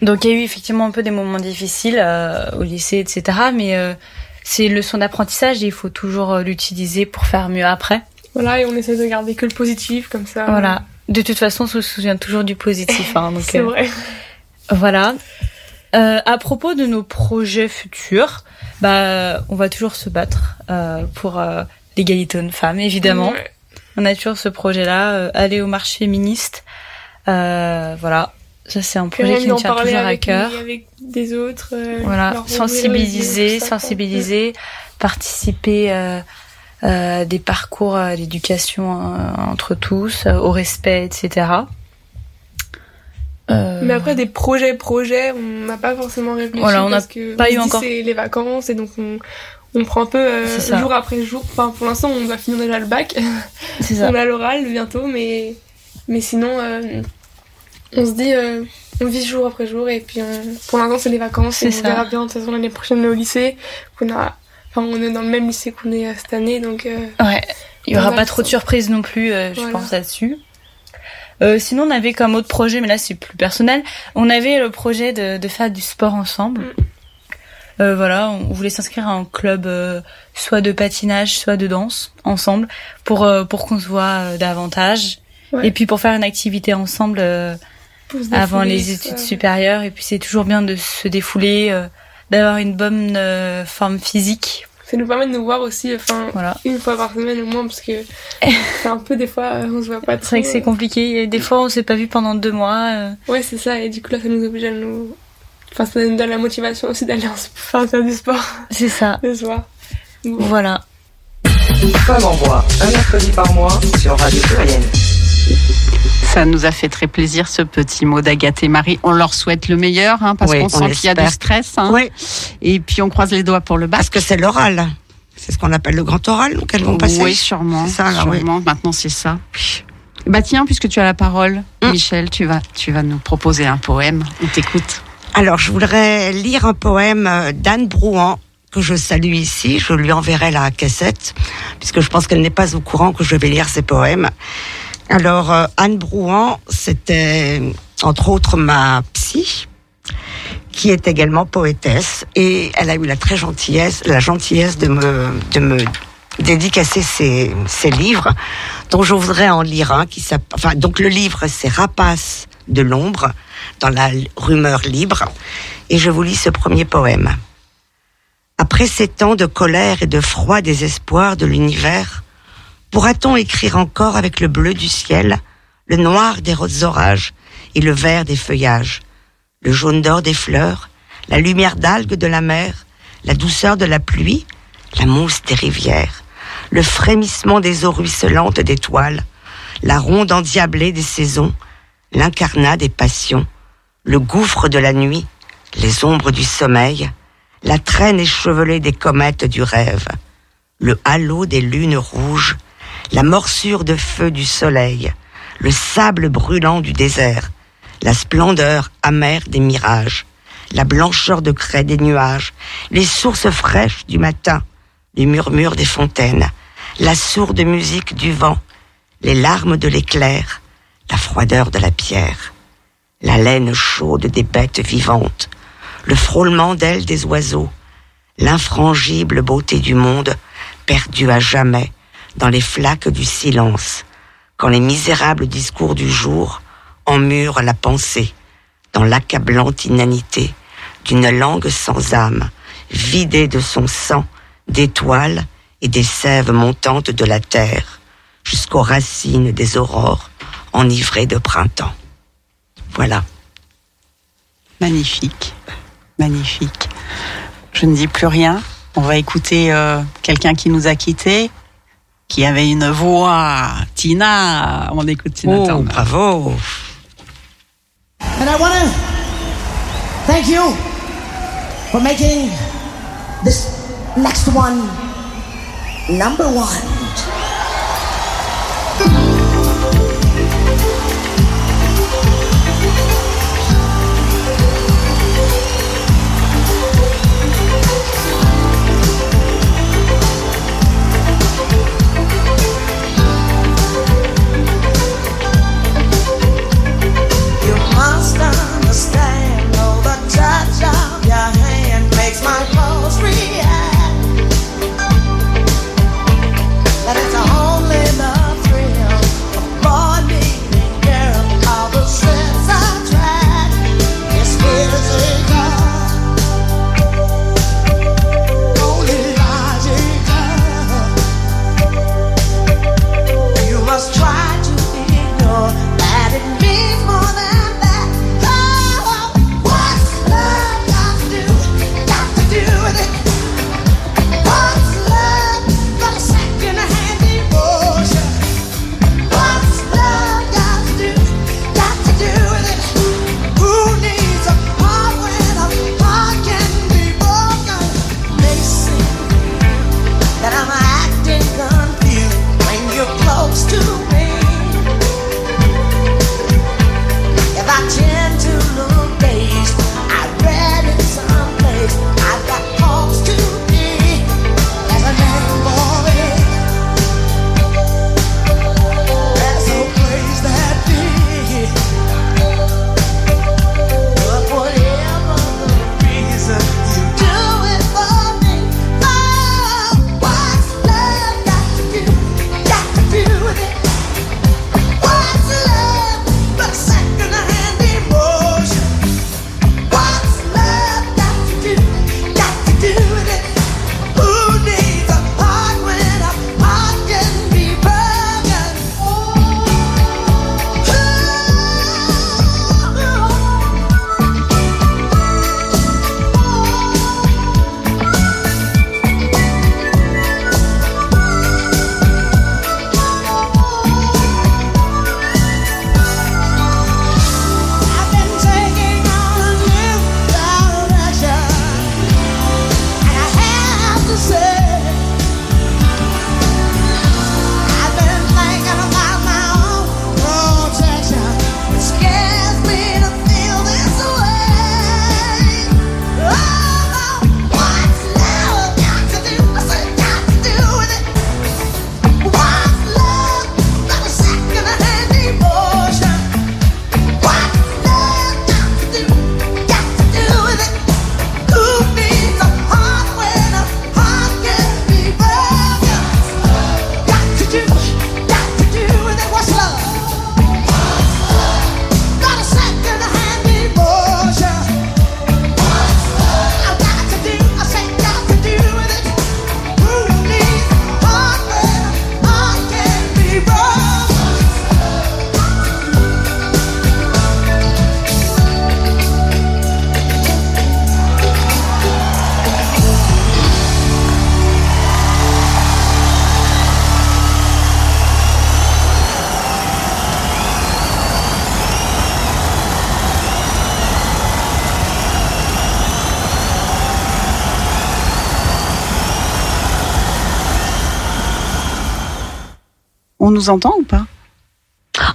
Donc il y a eu effectivement un peu des moments difficiles euh, au lycée, etc. Mais euh, c'est une leçon d'apprentissage et il faut toujours l'utiliser pour faire mieux après. Voilà, et on essaie de garder que le positif, comme ça. Voilà. De toute façon, on se souvient toujours du positif. <laughs> Hein, C'est euh, vrai. Voilà. Euh, à propos de nos projets futurs, bah, on va toujours se battre euh, pour euh, l'égalité homme-femme, évidemment. Ouais. On a toujours ce projet-là, euh, aller aux marches féministes. Euh, voilà, ça c'est un projet qui nous tient toujours à cœur. avec des autres. euh, Voilà, sensibiliser, ça, sensibiliser, participer euh, euh, à des parcours à l'éducation euh, entre tous, euh, au respect, etc. Euh, Mais après, des projets, projets, on n'a pas forcément réfléchi. Voilà, on n'a parce que pas on eu encore- C'est les vacances, et donc on, on prend un peu euh, jour après jour. Enfin, pour l'instant, on va finir déjà le bac. <laughs> ça. on a l'oral bientôt, mais, mais sinon, euh, on se dit, on vit jour après jour, et puis on- pour l'instant, c'est les vacances, ça. on verra bien. De toute façon, l'année prochaine, on au lycée. qu'on a, enfin, on est dans le même lycée qu'on est cette année, donc. Ouais, il y aura On pas trop de surprises non plus, je Voilà. pense là-dessus. Euh, sinon, on avait comme autre projet, mais là c'est plus personnel. On avait le projet de, de faire du sport ensemble. Mm. Euh, voilà, on voulait s'inscrire à un club, euh, soit de patinage, soit de danse ensemble, pour euh, pour qu'on se voit euh, davantage. Ouais. Et puis pour faire une activité ensemble euh, avant défouler, les études ça. supérieures. Et puis c'est toujours bien de se défouler, euh, d'avoir une bonne euh, forme physique. Ça nous permet de nous voir aussi, enfin, Voilà. une fois par semaine au moins, parce que <laughs> c'est un peu des fois, euh, on se voit pas trop. C'est vrai que c'est compliqué. Et des fois, on s'est pas vu pendant deux mois. euh, Ouais, c'est ça, et du coup là, ça nous oblige à nous. Enfin, ça nous donne la motivation aussi d'aller en... enfin, faire du sport c'est ça. <laughs> le soir. Bon. Voilà. Femme en voix, un mercredi par mois sur Radio Pluriel. Ça nous a fait très plaisir ce petit mot d'Agathe et Marie. On leur souhaite le meilleur hein, parce Oui, qu'on on sent qu'il y a du stress. hein. Oui, Et puis on croise les doigts pour le bac. parce que c'est l'oral. C'est ce qu'on appelle le grand oral, donc elles vont passer. Oui, sûrement. Ça, là, oui. sûrement. Maintenant, c'est ça. Bah tiens, puisque tu as la parole, Mm. Michel, tu vas, tu vas nous proposer un poème. On t'écoute. Alors, je voudrais lire un poème euh, d'Anne Brouhan que je salue ici. Je lui enverrai la cassette, puisque je pense qu'elle n'est pas au courant que je vais lire ses poèmes. Alors, euh, Anne Brouhan, c'était entre autres ma psy, qui est également poétesse, et elle a eu la très gentillesse, la gentillesse de me, dédicacer ses, livres, dont je voudrais en lire un qui enfin, donc le livre c'est Rapace de l'ombre, dans la rumeur libre, et je vous lis ce premier poème. Après ces temps de colère et de froid désespoir de l'univers, pourra-t-on écrire encore avec le bleu du ciel, le noir des roses orages et le vert des feuillages, le jaune d'or des fleurs, la lumière d'algues de la mer, la douceur de la pluie, la mousse des rivières, le frémissement des eaux ruisselantes d'étoiles, la ronde endiablée des saisons, l'incarnat des passions, le gouffre de la nuit, les ombres du sommeil, la traîne échevelée des comètes du rêve, le halo des lunes rouges, la morsure de feu du soleil, le sable brûlant du désert, la splendeur amère des mirages, la blancheur de craie des nuages, les sources fraîches du matin, les murmures des fontaines, la sourde musique du vent, les larmes de l'éclair, la froideur de la pierre, la laine chaude des bêtes vivantes, le frôlement d'ailes des oiseaux, l'infrangible beauté du monde perdu à jamais dans les flaques du silence, quand les misérables discours du jour emmurent la pensée dans l'accablante inanité d'une langue sans âme, vidée de son sang, d'étoiles et des sèves montantes de la terre, jusqu'aux racines des aurores enivrées de printemps. Voilà. Magnifique, magnifique. Je ne dis plus rien. On va écouter euh, quelqu'un qui nous a quittés, qui avait une voix. Tina, on écoute Tina Oh, Turner. bravo. And I want to thank you for making this next one number one. My pulse react. Nous entend ou pas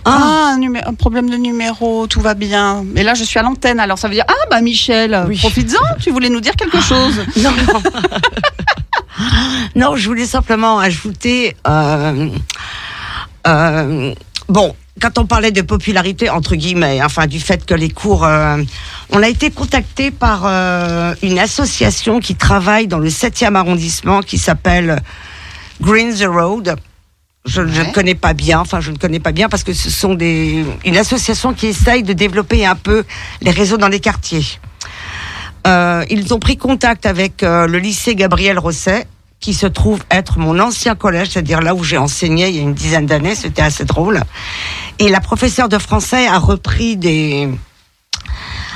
ah, un, numé- un problème de numéro, tout va bien. Mais là, je suis à l'antenne, alors ça veut dire Ah, bah Michel, Oui. profites-en, tu voulais nous dire quelque chose. <laughs> Non, non. non, je voulais simplement ajouter. euh, euh, bon, quand on parlait de popularité, entre guillemets, enfin du fait que les cours. euh, on a été contacté par une association qui travaille dans le 7e arrondissement qui s'appelle Green the Road. Je Ouais. ne connais pas bien, enfin je ne connais pas bien parce que ce sont des une association qui essaye de développer un peu les réseaux dans les quartiers. Euh, ils ont pris contact avec euh, le lycée Gabriel Rosset, qui se trouve être mon ancien collège, c'est-à-dire là où j'ai enseigné il y a une dizaine d'années, c'était assez drôle. Et la professeure de français a repris des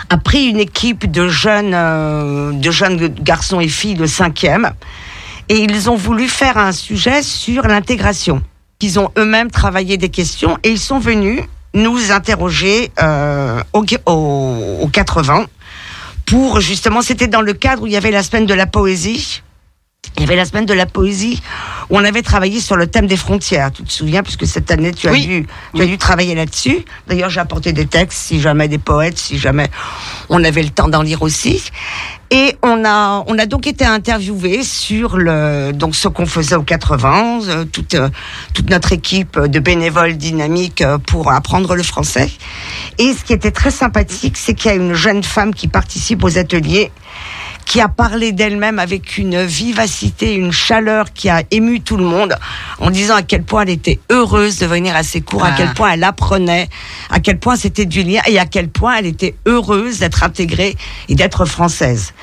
a pris une équipe de jeunes euh, de jeunes garçons et filles de cinquième et ils ont voulu faire un sujet sur l'intégration. Ils ont eux-mêmes travaillé des questions et ils sont venus nous interroger euh, au 80 pour justement, c'était dans le cadre où il y avait la semaine de la poésie. Il y avait la semaine de la poésie où on avait travaillé sur le thème des frontières. Tu te souviens, puisque cette année tu as Oui. dû, tu as dû travailler là-dessus. D'ailleurs, j'ai apporté des textes, si jamais des poètes, si jamais on avait le temps d'en lire aussi. Et on a, on a donc été interviewé sur le, donc ce qu'on faisait au 80, euh, toute, euh, toute notre équipe de bénévoles dynamiques euh, pour apprendre le français. Et ce qui était très sympathique, c'est qu'il y a une jeune femme qui participe aux ateliers qui a parlé d'elle-même avec une vivacité, une chaleur qui a ému tout le monde en disant à quel point elle était heureuse de venir à ses cours, à Ah. quel point elle apprenait, à quel point c'était du lien et à quel point elle était heureuse d'être intégrée et d'être française.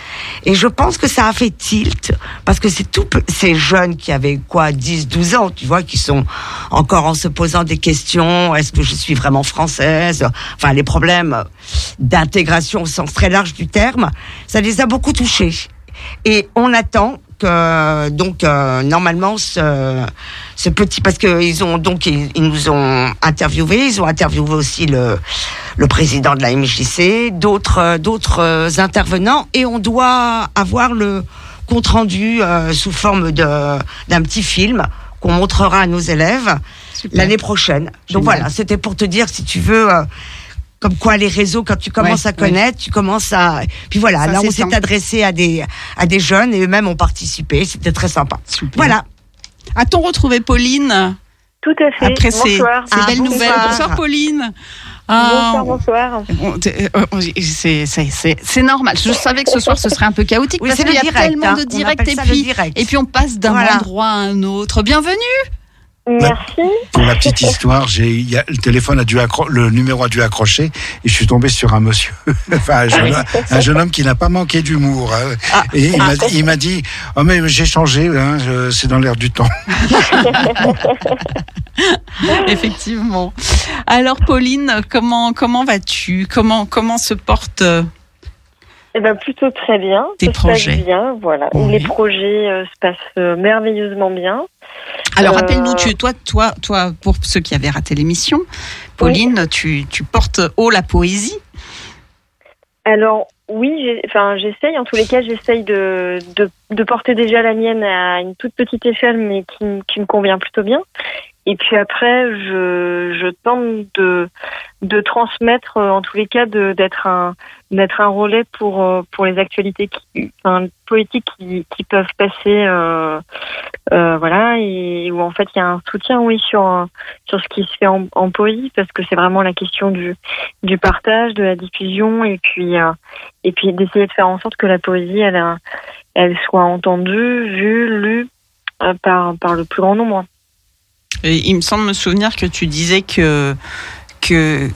Et je pense que ça a fait tilt parce que c'est peu- ces jeunes qui avaient quoi 10 12 ans, tu vois, qui sont encore en se posant des questions, est-ce que je suis vraiment française? Enfin les problèmes d'intégration au sens très large du terme, ça les a beaucoup touchés. Et on attend que donc euh, normalement ce, ce petit parce que ils ont donc ils, ils nous ont interviewés, ils ont interviewé aussi le le président de la MJC, d'autres euh, d'autres euh, intervenants. Et on doit avoir le compte rendu euh, sous forme de d'un petit film qu'on montrera à nos élèves l'année prochaine. Donc voilà, c'était pour te dire si tu veux euh, comme quoi les réseaux quand tu commences Ouais, à connaître, tu commences à puis voilà, Ça, là on s'est adressé à des à des jeunes et eux-mêmes ont participé, c'était très sympa. Super. Voilà. A-t-on retrouvé Pauline Tout à fait. après ces, bonsoir. ces Ah, belles bonsoir. nouvelles Bonsoir Pauline. Ah, Bonsoir, bonsoir. euh, c'est- c'est c'est- c'est normal. Je savais que ce soir ce serait un peu chaotique Oui, parce c'est qu'il y a le direct, tellement hein. de On directs et puis direct. et puis on passe d'un Voilà. endroit à un autre. Bienvenue. Merci. Pour la petite histoire, j'ai, il y a- le téléphone a dû accro- le numéro a dû accrocher et je suis tombé sur un monsieur, <laughs> enfin un jeune, un jeune homme qui n'a pas manqué d'humour. hein. Ah. Et il m'a, il m'a dit, oh mais j'ai changé, hein, je- c'est dans l'air du temps. <laughs> Effectivement. Alors Pauline, comment comment vas-tu? Comment comment se porte euh, Eh ben plutôt très bien. Tes Ça se projets. passe bien, voilà. Oui. Les projets euh, se passent euh, merveilleusement bien. Alors Euh, rappelle-nous, tu, toi, toi, toi, pour ceux qui avaient raté l'émission, Pauline, tu, tu portes haut la poésie. Alors oui, enfin j'essaye. En tous les cas, j'essaye de, de de porter déjà la mienne à une toute petite échelle, mais qui, qui me convient plutôt bien. Et puis après, je, je tente de, de transmettre, en tous les cas, d'être un, d'être un relais pour, euh, pour les actualités qui, enfin, politiques qui, peuvent passer, euh, euh, voilà, et où en fait il y a un soutien, oui, sur, sur ce qui se fait en, poésie, parce que c'est vraiment la question du, du partage, de la diffusion, et puis, et puis d'essayer de faire en sorte que la poésie, elle, elle soit entendue, vue, lue par, par le plus grand nombre. Il me semble me souvenir que tu disais que que euh,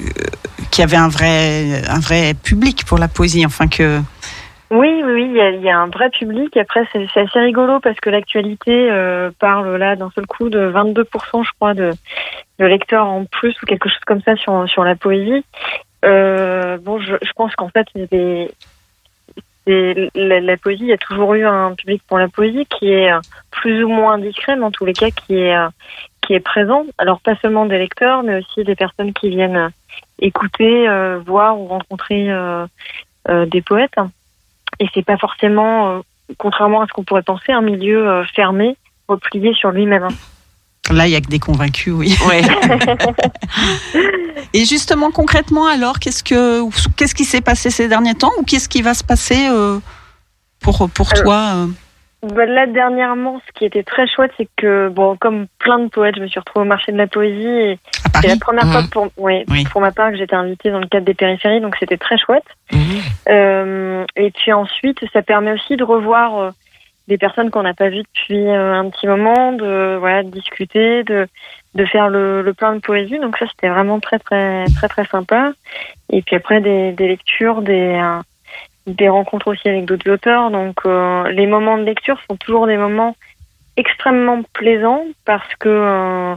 qu'il y avait un vrai un vrai public pour la poésie, enfin que Oui, oui, il y a, un vrai public. Après, c'est assez rigolo parce que l'actualité euh, parle là d'un seul coup de 22%, je crois, de, de lecteurs en plus ou quelque chose comme ça sur, sur la poésie. Euh, bon, je, je pense qu'en fait, les- la, poésie, il y a toujours eu un public pour la poésie qui est euh, plus ou moins discret, mais en tous les cas qui est, euh, qui est présent. Alors, pas seulement des lecteurs, mais aussi des personnes qui viennent euh, écouter, voir ou rencontrer des poètes. Et c'est pas forcément, contrairement à ce qu'on pourrait penser, un milieu fermé, replié sur lui-même. Là, il y a que des convaincus, oui. Ouais. <laughs> Et justement, concrètement, alors, qu'est-ce que qu'est-ce qui s'est passé ces derniers temps ou qu'est-ce qui va se passer euh, pour pour Alors, toi euh? Bah, là, dernièrement, ce qui était très chouette, c'est que, bon, comme plein de poètes, je me suis retrouvée au marché de la poésie et à c'est la première fois pour, oui, Oui. pour ma part que j'étais invitée dans le cadre des périphéries, donc c'était très chouette. Mhm. Euh, et puis ensuite, ça permet aussi de revoir euh, des personnes qu'on n'a pas vues depuis euh, un petit moment, de voilà, de discuter, de de faire le, le plein de poésie. Donc ça, c'était vraiment très très très très sympa. Et puis après, des, des lectures, des euh, des rencontres aussi avec d'autres auteurs. Donc euh, les moments de lecture sont toujours des moments extrêmement plaisants parce que euh,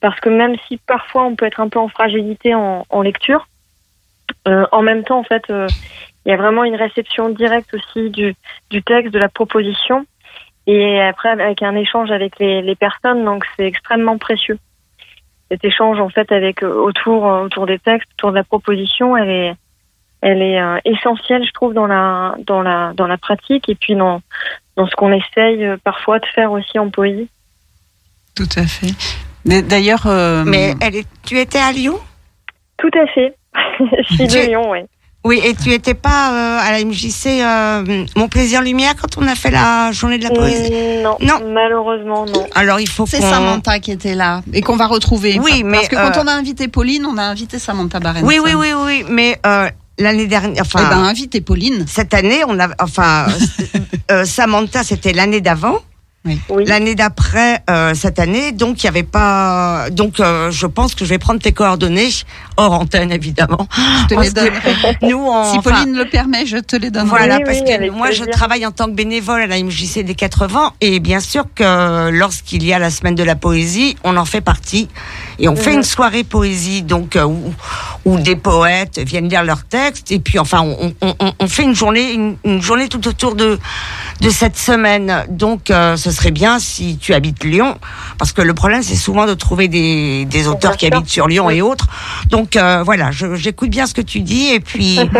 parce que même si parfois on peut être un peu en fragilité en, en lecture, euh, en même temps en fait euh, il y a vraiment une réception directe aussi du, du texte, de la proposition et après avec un échange avec les, les personnes donc c'est extrêmement précieux. Cet échange en fait avec euh, autour autour des textes, autour de la proposition, elle est elle est euh, essentielle je trouve dans la dans la dans la pratique et puis dans dans ce qu'on essaye parfois de faire aussi en poésie. Tout à fait. Mais D'ailleurs, euh, Mais elle est, tu étais à Lyon? Tout à fait. Je suis Tu- de Lyon, ouais. Oui, et tu étais pas euh, à la MJC euh, Mon Plaisir Lumière quand on a fait la journée de la poésie Mm, non, Non. malheureusement non. Alors il faut c'est. Samantha qui était là et qu'on va retrouver. Oui, mais, parce que quand euh, on a invité Pauline, on a invité Samantha Barenson. Oui, oui, oui, oui, mais euh, l'année dernière, enfin, Eh ben, invitez Pauline. cette année, on a, enfin, <laughs> euh, Samantha, c'était l'année d'avant. Oui. L'année d'après, euh, cette année, donc il y avait pas. Donc euh, je pense que je vais prendre tes coordonnées hors antenne évidemment. Je te les donnerai. <laughs> Nous, on, Si enfin, Pauline le permet, je te les donnerai. Voilà, Oui, parce oui, que moi, je travaille en tant que bénévole à la MJC des 80 et bien sûr que lorsqu'il y a la semaine de la poésie, on en fait partie et on fait Mhm. une soirée poésie donc euh, où, où des poètes viennent lire leurs textes et puis enfin on, on, on- on fait une journée une, une journée tout autour de de cette semaine. Donc euh, ce serait bien si tu habites Lyon parce que le problème c'est souvent de trouver des, des auteurs qui habitent sur Lyon et autres. Donc euh, voilà, je- j'écoute bien ce que tu dis et puis <laughs> on,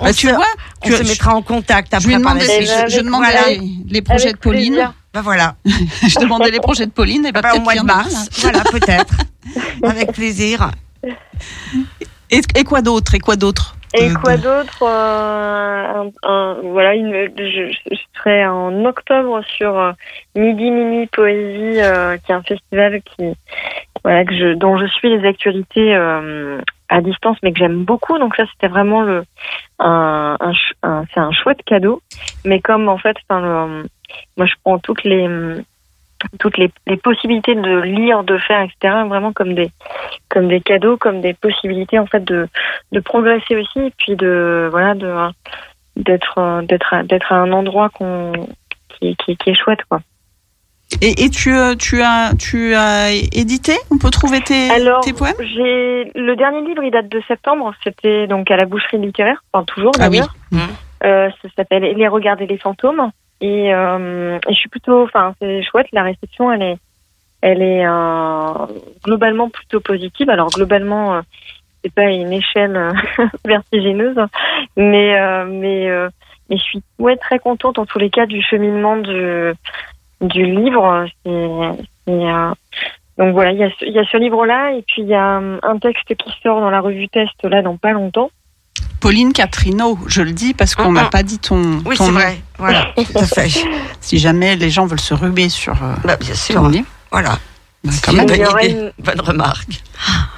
on Bah, tu se- vois, on tu- se mettra en contact Je lui après par la suite. je, je Avec- demandais voilà. les, les projets Avec de Pauline. plaisir. Ben voilà, <laughs> je demandais les projets de Pauline et bah, Ben, au peut-être mois de mars, là. voilà peut-être, <laughs> avec plaisir. Et, et quoi d'autre Et quoi d'autre Et quoi d'autre euh, un- un- Voilà, une, je, je serai en octobre sur euh, Midi Mini Poésie, euh, qui est un festival qui, voilà, que je, dont je suis les actualités euh, à distance, mais que j'aime beaucoup. Donc ça, c'était vraiment le, un, un, ch- un- c'est un chouette cadeau. Mais comme en fait, enfin, le, moi, je prends toutes les toutes les, les possibilités de lire, de faire, etc. Vraiment comme des comme des cadeaux, comme des possibilités en fait de de progresser aussi et puis de voilà de d'être d'être à- d'être à un endroit qu'on qui, qui, qui est chouette quoi. Et, et tu, euh, tu, as, tu as édité? On peut trouver tes, Alors tes poèmes? j'ai le dernier livre il date de septembre, c'était donc à la boucherie littéraire, enfin toujours Ah oui. d'ailleurs. Mhm. Euh, ça s'appelle Les regarder les fantômes et, euh, et je suis plutôt enfin c'est chouette la réception elle est elle est euh, globalement plutôt positive. Alors globalement euh, c'est pas une échelle <laughs> vertigineuse, mais mais je suis très contente en tous les cas du cheminement du livre. Donc voilà, il y a ce, ce livre-là et puis il y a un texte qui sort dans la revue Test là dans pas longtemps. Pauline Catrino, je le dis parce qu'on n'a mm. pas dit ton, Oui, ton c'est nom. vrai, voilà, tout à fait. <laughs> Si jamais les gens veulent se ruber sur euh, Bah, bien ton sûr, livre, voilà. bah, quand une même. Il y bonne aura idée, une- bonne remarque.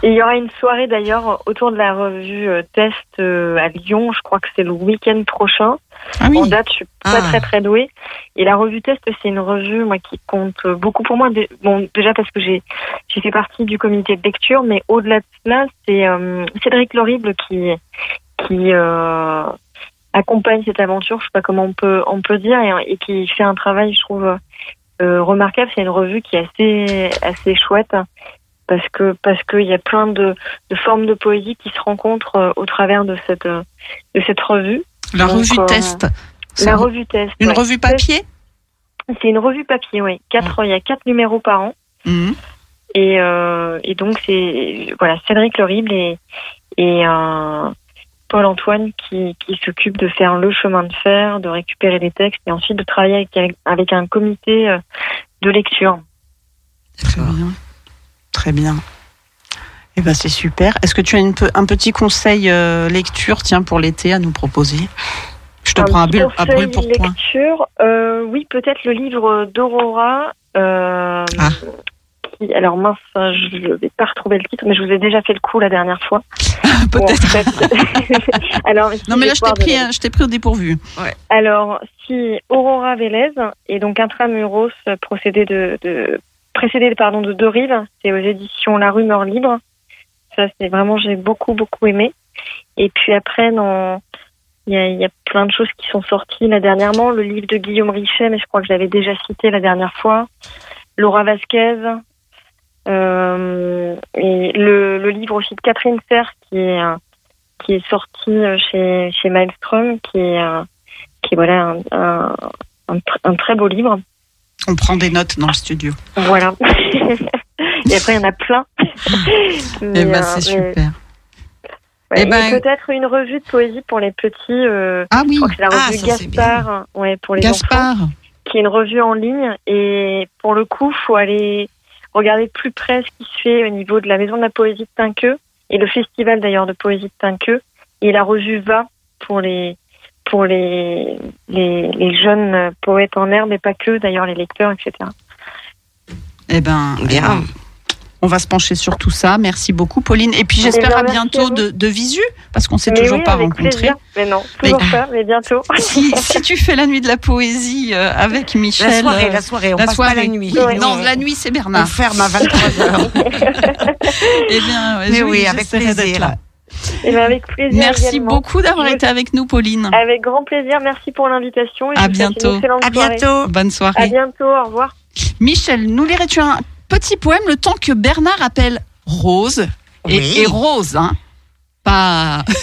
Et il y aura une soirée d'ailleurs autour de la revue euh, Test euh, à Lyon. Je crois que c'est le week-end prochain. Ah oui, En date, je suis pas Ah. très très douée. Et la revue Test, c'est une revue moi qui compte beaucoup pour moi. Bon, déjà parce que j'ai j'ai fait partie du comité de lecture, mais au-delà de cela, c'est euh, Cédric Lorible qui qui euh, accompagne cette aventure. Je sais pas comment on peut on peut dire et, et qui fait un travail, je trouve euh, remarquable. C'est une revue qui est assez assez chouette parce que parce qu'il y a plein de, de formes de poésie qui se rencontrent euh, au travers de cette de cette revue. la donc, revue euh, test. La revue Test. une ouais. revue papier? C'est une revue papier, oui. Quatre, il y a quatre numéros par an. Mhm. Et, euh, et donc c'est voilà Cédric Lorible et, et euh, Paul Antoine qui, qui s'occupe de faire le chemin de fer, de récupérer les textes et ensuite de travailler avec, avec un comité euh, de lecture. Très bien. Très bien. Eh ben c'est super. Est-ce que tu as une un petit conseil euh, lecture, tiens, pour l'été à nous proposer? Je te Un prends conseil brûle pour point. lecture, euh, oui, peut-être le livre d'Aurora. euh, Ah. Qui- alors mince, je ne vais pas retrouver le titre, mais je vous ai déjà fait le coup la dernière fois. Peut-être. Bon, en fait- <laughs> alors, si Non mais là je t'ai pris, hein, je t'ai pris au dépourvu. Alors, si Aurora Vélez et donc Intramuros, procédé de, de précédé pardon de deux rives, c'est aux éditions La Rumeur Libre. Ça, c'est vraiment j'ai beaucoup beaucoup aimé. Et puis après, dans il y a, il y a plein de choses qui sont sorties là dernièrement. Le livre de Guillaume Richet, mais je crois que je l'avais déjà cité la dernière fois. Laura Vasquez. Euh, et le, le livre aussi de Catherine Serre qui est qui est sorti euh, chez chez Maelstrom, qui est qui est voilà un, un, un tr- un très beau livre. On prend des notes dans le studio. Voilà. <laughs> et après, il y en a plein. <laughs> Eh Mais, ben euh, c'est super. ouais, Eh et ben- peut-être une revue de poésie pour les petits. euh, Ah oui, je crois que c'est la Ah, revue Gaspard, ouais, pour les enfants, Gaspard. qui est une revue en ligne. Et pour le coup, faut aller regarder de plus près ce qui se fait au niveau de la Maison de la Poésie de Tinqueux et le festival d'ailleurs de poésie de Tinqueux. Et la revue Va pour les pour les, les, les jeunes poètes en herbe et pas que, d'ailleurs les lecteurs, etc. Eh ben, eh Bien. ben, on va se pencher sur tout ça. Merci beaucoup, Pauline. Et puis Eh j'espère à bientôt à de, de visu, parce qu'on s'est Mais toujours oui, pas plaisir. Mais non, toujours Mais- pas, mais bientôt. <laughs> Si, si tu fais la nuit de la poésie euh, avec Michel. La soirée, euh, la soirée, on la passe soirée. pas la nuit. Non, on, la nuit c'est on Bernard. ferme à 23h. <laughs> Eh bien, Mais oui, avec plaisir. là. Et bien, avec plaisir. Merci également. beaucoup d'avoir été avec nous, Pauline. Avec grand plaisir. Merci pour l'invitation. et À bientôt. À soirée. bientôt. Bonne À soirée. bientôt. Au revoir. Michel, nous lirais-tu un petit poème le temps que Bernard appelle Rose et, Oui. et Rose, hein Pas. <laughs>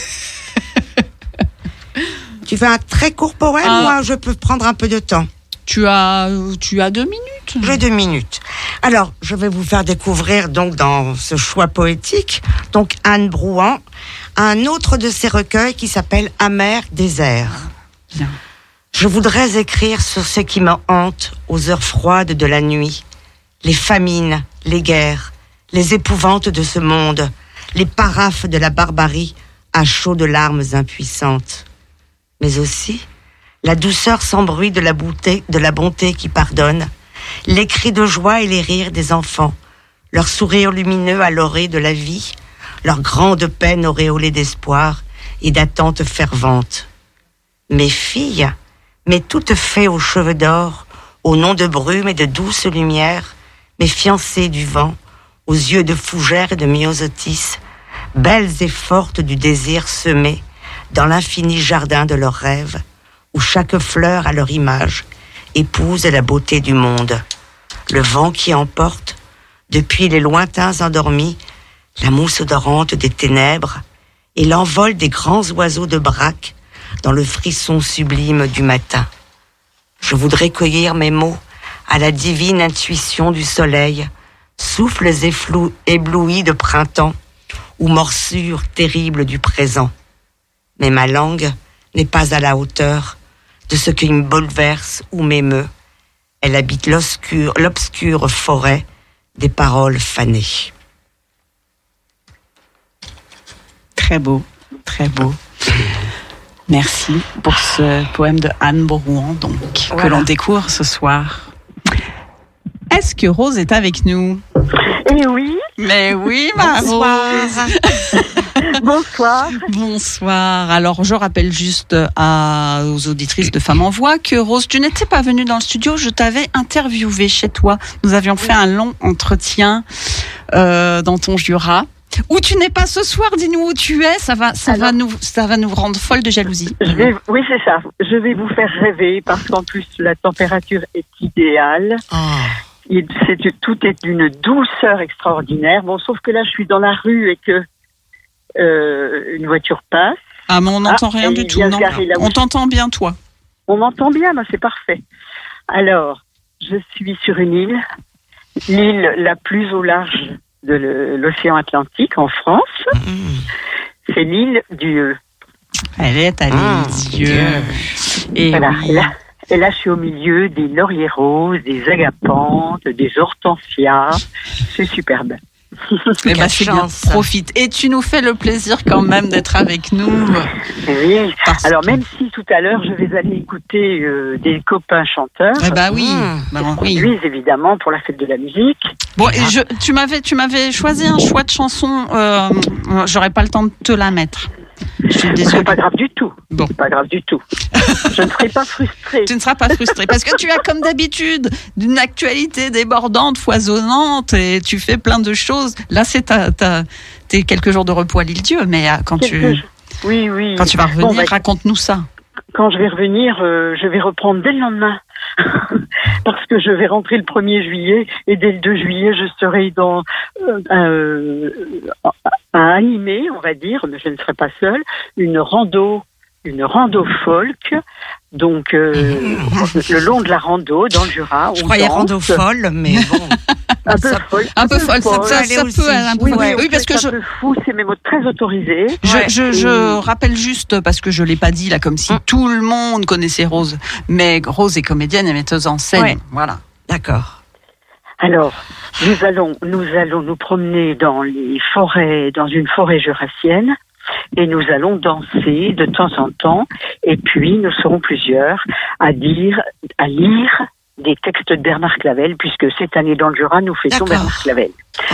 Tu fais un très court poème, Ah. moi je peux prendre un peu de temps. Tu as, tu as deux minutes. J'ai deux minutes. Alors, je vais vous faire découvrir donc dans ce choix poétique, donc Anne Brouan, un autre de ses recueils qui s'appelle Amer désert. Bien. Je voudrais écrire sur ce qui me hante aux heures froides de la nuit, les famines, les guerres, les épouvantes de ce monde, les paraphes de la barbarie à chaudes larmes impuissantes, mais aussi la douceur sans bruit de la bonté, de la bonté qui pardonne, les cris de joie et les rires des enfants, leur sourire lumineux à l'orée de la vie, leur grande peine auréolée d'espoir et d'attente fervente. Mes filles, mes toutes fées aux cheveux d'or, au nom de brume et de douce lumière, mes fiancées du vent, aux yeux de fougère et de myosotis, belles et fortes du désir semé dans l'infini jardin de leurs rêves, où chaque fleur à leur image épouse la beauté du monde. Le vent qui emporte, depuis les lointains endormis, la mousse odorante des ténèbres et l'envol des grands oiseaux de braque dans le frisson sublime du matin. Je voudrais cueillir mes mots à la divine intuition du soleil, souffles efflou- éblouis de printemps ou morsures terribles du présent. Mais ma langue n'est pas à la hauteur de ce qui me bouleverse ou m'émeut. Elle habite l'obscure, forêt des paroles fanées. Très beau, très beau. Merci pour ce poème de Anne Brouan, donc, que l'on découvre ce soir. Est-ce que Rose est avec nous? Et oui, Mais oui, ma Rose. <laughs> bonsoir. Bonsoir. Alors, je rappelle juste à, aux auditrices de Femmes en Voix que Rose, tu n'étais pas venue dans le studio, je t'avais interviewé chez toi. Nous avions fait un long entretien euh, dans ton Jura. Où tu n'es pas ce soir, dis-nous où tu es, ça va, ça va nous, ça va nous rendre folle de jalousie. Je vais, oui, c'est ça. Je vais vous faire rêver parce qu'en plus, la température est idéale. Et c'est, tout est d'une douceur extraordinaire. Bon, sauf que là, je suis dans la rue et que euh, une voiture passe. Ah, mais on n'entend Ah, rien et du tout, non. On t'entend bien, toi. On m'entend bien, ben, c'est parfait. Alors, je suis sur une île, l'île la plus au large de l'océan Atlantique en France. Mmh. C'est l'île du Elle est à Ah, Dieu. Et Voilà. oui. Et là, Et là, je suis au milieu des lauriers roses, des agapantes, des hortensias. C'est superbe. <laughs> Eh ben, c'est bien. Profite. Et tu nous fais le plaisir quand même d'être avec nous. Oui. Parce Alors même si tout à l'heure je vais aller écouter euh, des copains chanteurs, Eh ben oui. Mmh. Bah, qui oui. conduisent évidemment pour la fête de la musique. Bon, et je, tu m'avais, tu m'avais choisi un choix de chanson. Euh, J'aurais pas le temps de te la mettre. Je suis désolée. C'est pas grave du tout. Bon. C'est pas grave du tout. <laughs> je ne serai pas frustrée. Tu ne seras pas frustré parce que tu as, comme d'habitude, d'une actualité débordante, foisonnante, et tu fais plein de choses. Là, c'est ta, ta, tes quelques jours de repos à l'île Dieu, mais euh, quand tu, Oui, oui. quand tu vas revenir, Bon, bah, raconte-nous ça. quand je vais revenir, euh, je vais reprendre dès le lendemain. <laughs> Parce que je vais rentrer le 1er juillet et dès le 2 juillet, je serai dans euh, euh, à animer, on va dire, mais je ne serai pas seule, une rando, une rando folk. Donc euh, <laughs> le long de la rando dans le Jura, Je on croyais danse. rando folle, mais bon. <laughs> un peu Ça- folle, Un peu folle, ça, ça, aussi. peut un peu- Oui, oui, oui, parce que je, un peu fou, c'est mes mots très autorisés. Je, Ouais. je, je rappelle juste, parce que je l'ai pas dit là, comme si Mm. tout le monde connaissait Rose. Mais Rose est comédienne et metteuse en scène. Ouais. Voilà. D'accord. Alors, nous allons, nous allons nous promener dans les forêts, dans une forêt jurassienne, et nous allons danser de temps en temps. Et puis, nous serons plusieurs à dire, à lire des textes de Bernard Clavel, puisque cette année dans le Jura, nous fêtons. Bernard Clavel.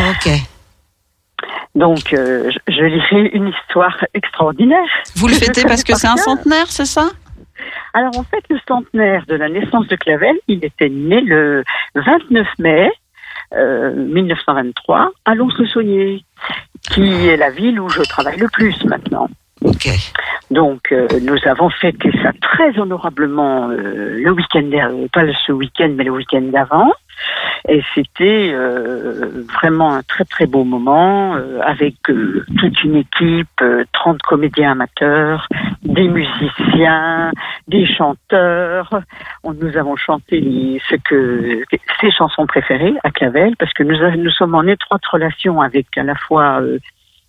Ok. Donc, euh, je, je lirai une histoire extraordinaire. Vous le fêtez parce que c'est un centenaire, c'est ça? Alors en fait, le centenaire de la naissance de Clavel, il était né le 29 mai euh, 1923 à Lons-le-Saunier, qui est la ville où je travaille le plus maintenant. Ok. Donc euh, nous avons fêté ça très honorablement euh, le week-end, pas ce week-end, mais le week-end d'avant. Et c'était euh, vraiment un très très beau moment euh, avec euh, toute une équipe, euh, 30 comédiens amateurs, des musiciens, des chanteurs. Nous avons chanté les, ce que ses chansons préférées à Clavel parce que nous, nous sommes en étroite relation avec à la fois euh,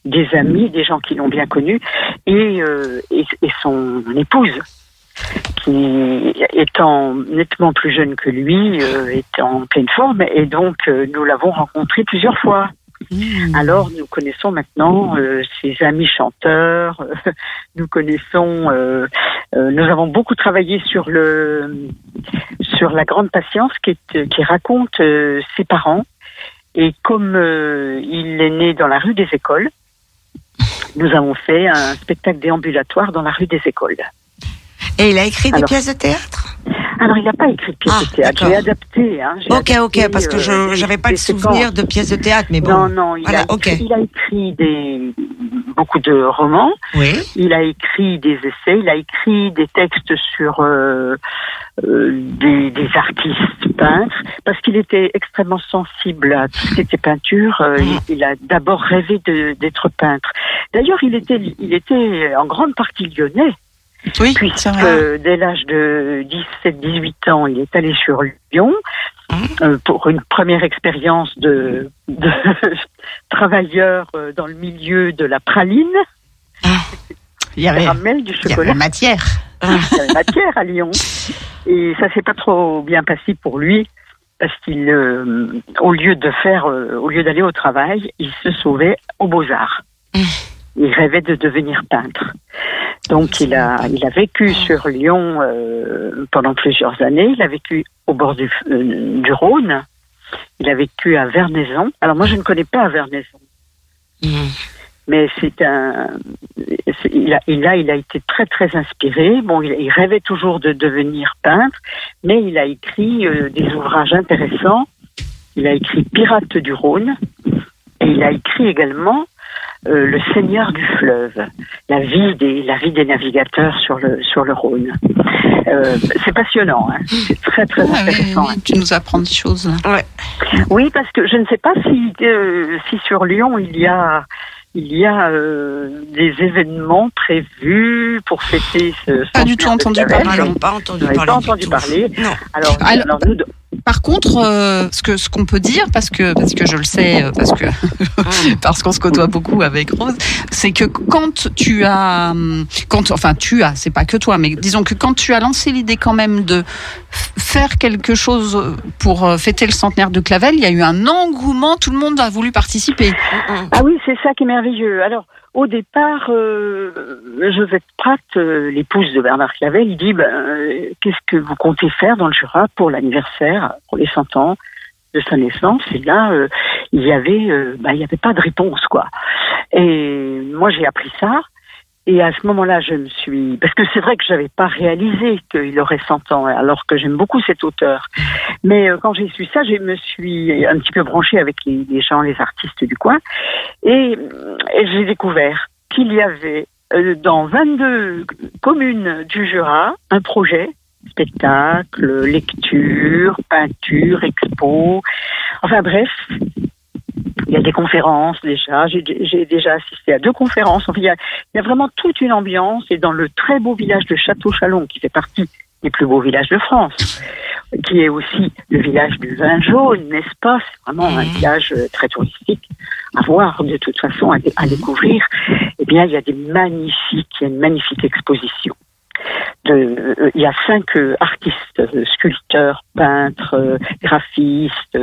des amis, des gens qui l'ont bien connu et, euh, et, et son épouse qui étant nettement plus jeune que lui euh, est en pleine forme et donc euh, nous l'avons rencontré plusieurs fois. Alors nous connaissons maintenant euh, ses amis chanteurs, euh, <laughs> nous connaissons, nous avons beaucoup travaillé sur le sur la grande patience qui, est, qui raconte ses parents et comme il est né dans la rue des écoles, nous avons fait un spectacle déambulatoire dans la rue des écoles. Et il a écrit des pièces de théâtre? Alors, il n'a pas écrit de pièces Ah, de théâtre, d'accord. j'ai adapté. Hein, Ok, ok, parce que euh, je j'avais pas des de souvenir de pièces de théâtre, mais bon. Non, non, il, Voilà, a écrit, il a écrit des, beaucoup de romans, Oui. il a écrit des essais, il a écrit des textes sur euh, euh, des, des artistes peintres, parce qu'il était extrêmement sensible à tout ce qui était peinture. euh, Mhm. il, il a d'abord rêvé d'être peintre. D'ailleurs, il était, il était en grande partie lyonnais. Oui, puisque vrai. dès l'âge de 17-18 ans, il est allé sur Lyon euh, pour une première expérience de, de <laughs> travailleur euh, dans le milieu de la praline, Il y avait, du il y avait chocolat. matière. Il y avait matière à Lyon. Et ça s'est pas trop bien passé pour lui parce qu'il, euh, au lieu de faire, euh, au lieu d'aller au travail, il se sauvait aux beaux-arts. Il rêvait de devenir peintre. Donc il a, il a vécu sur Lyon euh, pendant plusieurs années. Il a vécu au bord du, euh, du Rhône. Il a vécu à Vernaison. Alors moi je ne connais pas Vernaison mais c'est un il a, il a il a été très très inspiré bon il, il rêvait toujours de devenir peintre mais il a écrit euh, des ouvrages intéressants il a écrit Pirates du Rhône et il a écrit également euh, le Seigneur du fleuve la vie des la vie des navigateurs sur le sur le Rhône Euh, c'est passionnant hein. c'est très très Ah oui, intéressant oui, tu nous apprends des choses. là. oui, parce que je ne sais pas si, euh, si sur Lyon il y a, il y a euh, des événements prévus pour fêter ce. Pas du tout entendu parler. Pas entendu parler. pas du entendu parler. Non. Alors, Alors- alors nous, par contre, euh, ce que ce qu'on peut dire, parce que parce que je le sais, euh, parce que <laughs> parce qu'on se côtoie beaucoup avec Rose, c'est que quand tu as, hum, quand enfin tu as, c'est pas que toi, mais disons que quand tu as lancé l'idée quand même de faire quelque chose pour euh, fêter le centenaire de Clavel, il y a eu un engouement, tout le monde a voulu participer. Ah oui, c'est ça qui est merveilleux. Alors, au départ, euh, Pratt, euh, l'épouse de Bernard Clavel, il dit ben, euh, Qu'est-ce que vous comptez faire dans le Jura pour l'anniversaire, pour les 100 ans de sa naissance? Et là, euh, il y avait, ben, y avait pas de réponse, quoi. Et moi, j'ai appris ça. Et à ce moment-là, je me suis, parce que c'est vrai que j'avais pas réalisé qu'il aurait 100 ans, alors que j'aime beaucoup cet auteur. Mais euh, quand j'ai su ça, je me suis un petit peu branchée avec les, les gens, les artistes du coin, et, et j'ai découvert qu'il y avait euh, dans 22 communes du Jura un projet spectacle, lecture, peinture, expo, enfin bref, il y a des conférences déjà. J'ai déjà assisté à deux conférences. Enfin, il, y a, il y a vraiment toute une ambiance. Et dans le très beau village de Château-Chalon, qui fait partie des plus beaux villages de France, qui est aussi le village du vin jaune, n'est-ce pas? C'est vraiment un village euh, très touristique à voir, de toute façon, à, à découvrir. Eh bien, il y a des magnifiques, il y a une magnifique exposition. De, euh, il y a cinq euh, artistes, euh, sculpteurs, peintres, euh, graphistes.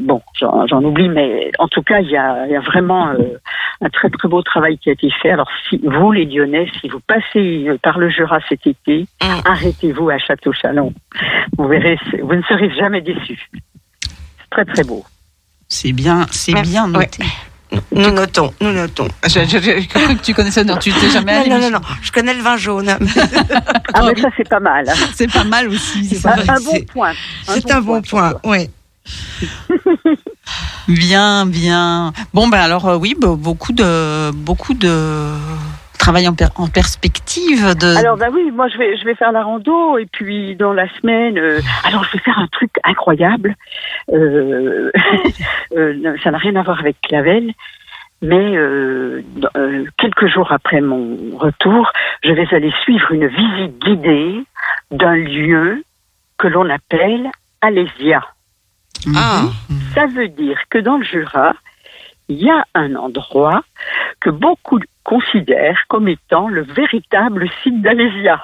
bon, j'en oublie, mais en tout cas, il y a, il y a vraiment euh, un très très beau travail qui a été fait. Alors, si vous, les Lyonnais, si vous passez euh, par le Jura cet été, arrêtez-vous à Château-Chalon. Vous verrez, vous ne serez jamais déçus. C'est très très beau. C'est bien, c'est bien ouais. Nous notons, nous notons. Je- je- J'ai cru que tu connaissais, non, tu t'es jamais Non, allé. non, non, non, je connais le vin jaune. <laughs> Ah, mais ça, c'est pas mal. <laughs> C'est pas mal aussi. c'est Un, bon point. C'est un bon point, oui. Bien, bien. Bon, ben alors euh, oui, be- beaucoup de beaucoup de travail en, per- en perspective de. Alors bah oui, moi je vais je vais faire la rando et puis dans la semaine, euh, alors je vais faire un truc incroyable. Euh, <laughs> euh, ça n'a rien à voir avec Clavel, mais euh, quelques jours après mon retour, je vais aller suivre une visite guidée d'un lieu que l'on appelle Alésia. Ah, Ça veut dire que dans le Jura, il y a un endroit que beaucoup considèrent comme étant le véritable site d'Alésia.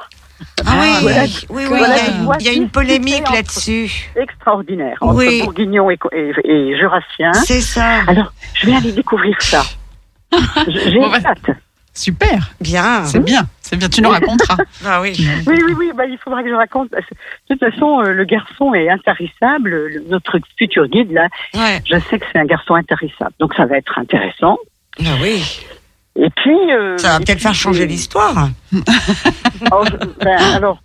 ah oui, voilà. oui, oui, Voilà il y a- de quoi il y a une polémique là-dessus. Extraordinaire, entre Oui. bourguignon et, et, et jurassien. C'est ça. Alors, je vais aller découvrir ça. <laughs> J'ai Bon, bah. hâte. Super, Bien. c'est bien, c'est bien. Tu nous raconteras. <laughs> Ah oui. Oui, oui, oui, bah, il faudra que je raconte. De toute façon, euh, le garçon est intarissable. Le- notre futur guide, là, Ouais. je sais que c'est un garçon intarissable. Donc, ça va être intéressant. Ah oui. Et puis... euh, Ça va peut-être faire changer l'histoire. <laughs> Je- ben, alors,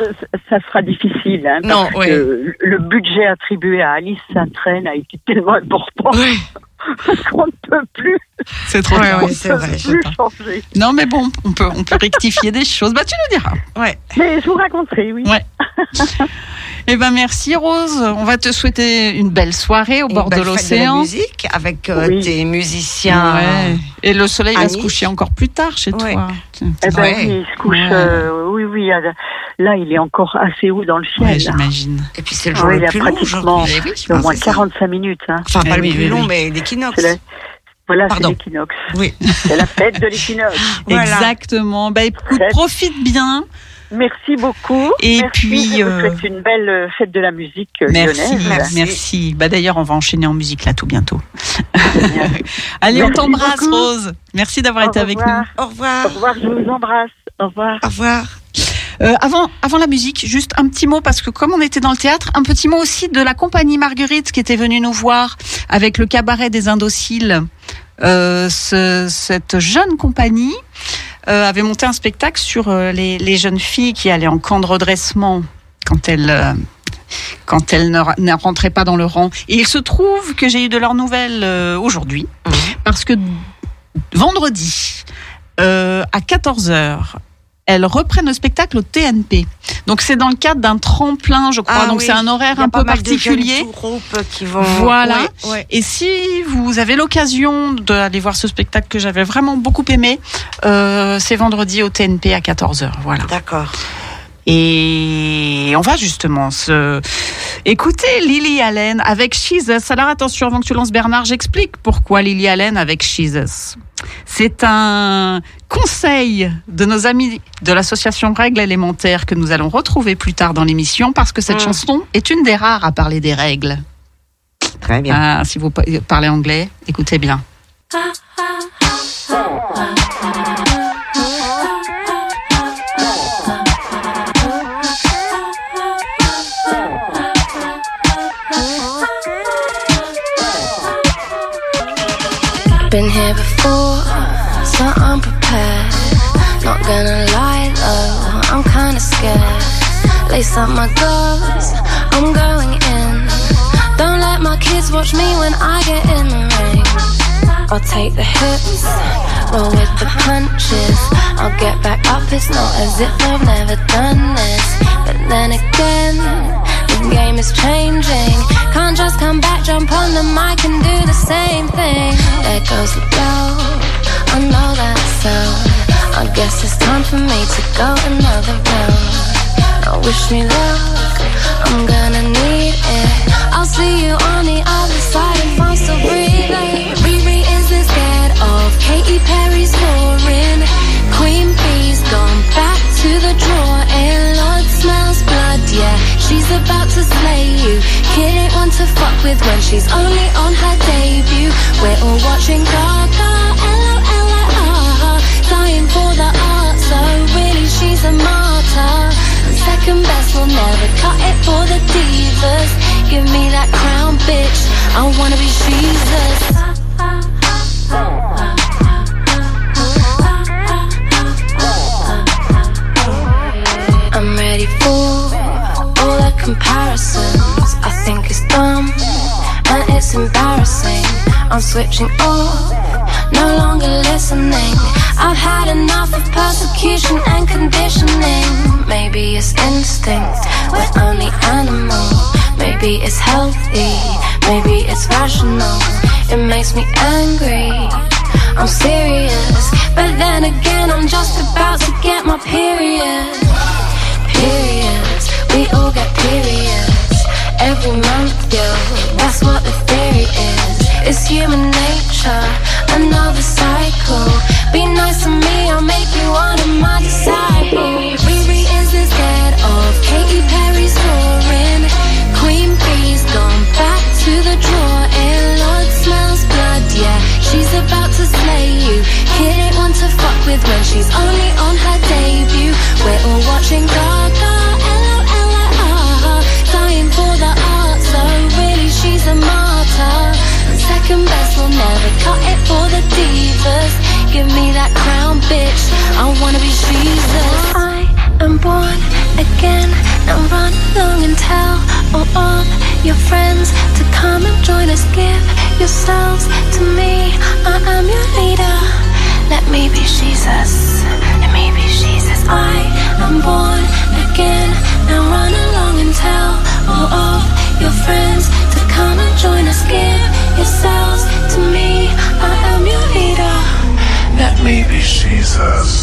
euh, ça- sera difficile, hein, Non, parce ouais. que le budget attribué à Alice Saint-Train a été tellement important Oui. <laughs> qu'on ne peut plus, C'est trop Ouais, ouais, on c'est peut vrai. plus changer. Non, mais bon, on peut, on peut rectifier des choses. Bah, tu nous diras. Ouais. Mais je vous raconterai, oui. Ouais. <laughs> Eh ben, merci Rose. On va te souhaiter une belle soirée au Une bord de l'océan. musique avec euh, Oui. tes musiciens. Ouais. Et le soleil va se coucher encore plus tard chez Ouais. toi. Eh ben, Ouais. oui, il se couche, Ouais. euh, oui, oui, à- là, il est encore assez haut dans le ciel. J'imagine. Et puis c'est le jour il le a plus long pratiquement aujourd'hui. Eh oui. c'est au moins c'est ça. 45 minutes. Hein. Enfin, pas Eh le oui, plus oui, long, oui. mais l'équinoxe. C'est la- Voilà, c'est l'équinoxe. Oui. C'est la fête de l'équinoxe. <laughs> Voilà. Exactement. Bah écoute, profite bien. Merci beaucoup. Et Merci, puis, je vous euh, souhaite une belle euh, fête de la musique euh, Merci, lyonnaise. Merci. merci. Bah d'ailleurs, on va enchaîner en musique là tout bientôt. Bien. <laughs> Allez, on t'embrasse beaucoup. Rose. Merci d'avoir Au été avec nous. revoir. Au revoir. Au revoir, je vous embrasse. Au revoir. Au revoir. Euh, avant, avant la musique, juste un petit mot parce que comme on était dans le théâtre, un petit mot aussi de la compagnie Marguerite qui était venue nous voir avec le cabaret des Indociles. Euh, ce- cette jeune compagnie euh, avait monté un spectacle sur les, les jeunes filles qui allaient en camp de redressement quand elles quand elles ne, ra- ne rentraient pas dans le rang. Et il se trouve que j'ai eu de leurs nouvelles aujourd'hui parce que vendredi euh, à 14 h elles reprennent le spectacle au TNP. Donc c'est dans le cadre d'un tremplin, je crois. Ah Donc oui. c'est un horaire un peu de particulier. groupes qui vont. Voilà. Ouais, ouais. Et si vous avez l'occasion d'aller voir ce spectacle que j'avais vraiment beaucoup aimé, euh, c'est vendredi au TNP à 14h. Voilà. D'accord. Et on va justement se écouter Lily Allen avec Jesus. Alors attention, avant que tu lances Bernard, j'explique pourquoi Lily Allen avec Jesus. C'est un conseil de nos amis de l'association Règles élémentaires que nous allons retrouver plus tard dans l'émission parce que cette Mm. chanson est une des rares à parler des règles. Très bien. Ah, si vous pa- parlez anglais, écoutez bien. Lace up my gloves, I'm going in. Don't let my kids watch me when I get in the ring. I'll take the hits, roll with the punches. I'll get back up, it's not as if I've never done this. But then again, the game is changing. Can't just come back, jump on the mic and do the same thing. There goes the bell, I know that sound. I guess it's time for me to go another round. Wish me luck, I'm gonna need it. I'll see you on the other side if I'm still breathing. Scared of Katy Perry's. Queen Bee's gone back to the and smells blood, yeah. She's about to slay you. Kid ain't one to fuck with when she's only on her debut. We're all watching Gaga, dying for the art, so really she's a martyr. Second best will never cut it for the divas. Give me that crown, bitch. I wanna be Jesus. I'm ready for all the comparisons. I think it's dumb and it's embarrassing. I'm switching off, no longer listening. I've had enough of persecution and conditioning. Maybe it's instinct, we're only animal. Maybe it's healthy, maybe it's rational. It makes me angry. I'm serious, but then again, I'm just about to get my period. Periods, we all get periods every month, yo. That's what the theory is. It's human nature, another cycle. Be nice to me, I'll make you one of my disciples. Of Katy. Queen Bee's gone back to the Lord smells blood, yeah. She's about to slay you. To fuck with when she's only on her debut. We're all watching Gaga, Give me that crown, bitch. I wanna be Jesus. I am born again. Now run along and tell all of your friends to come and join us. Give yourselves to me. I am your leader. Let me be Jesus. Let me be Jesus. I am born again. Now run along and tell all of your friends Jesus.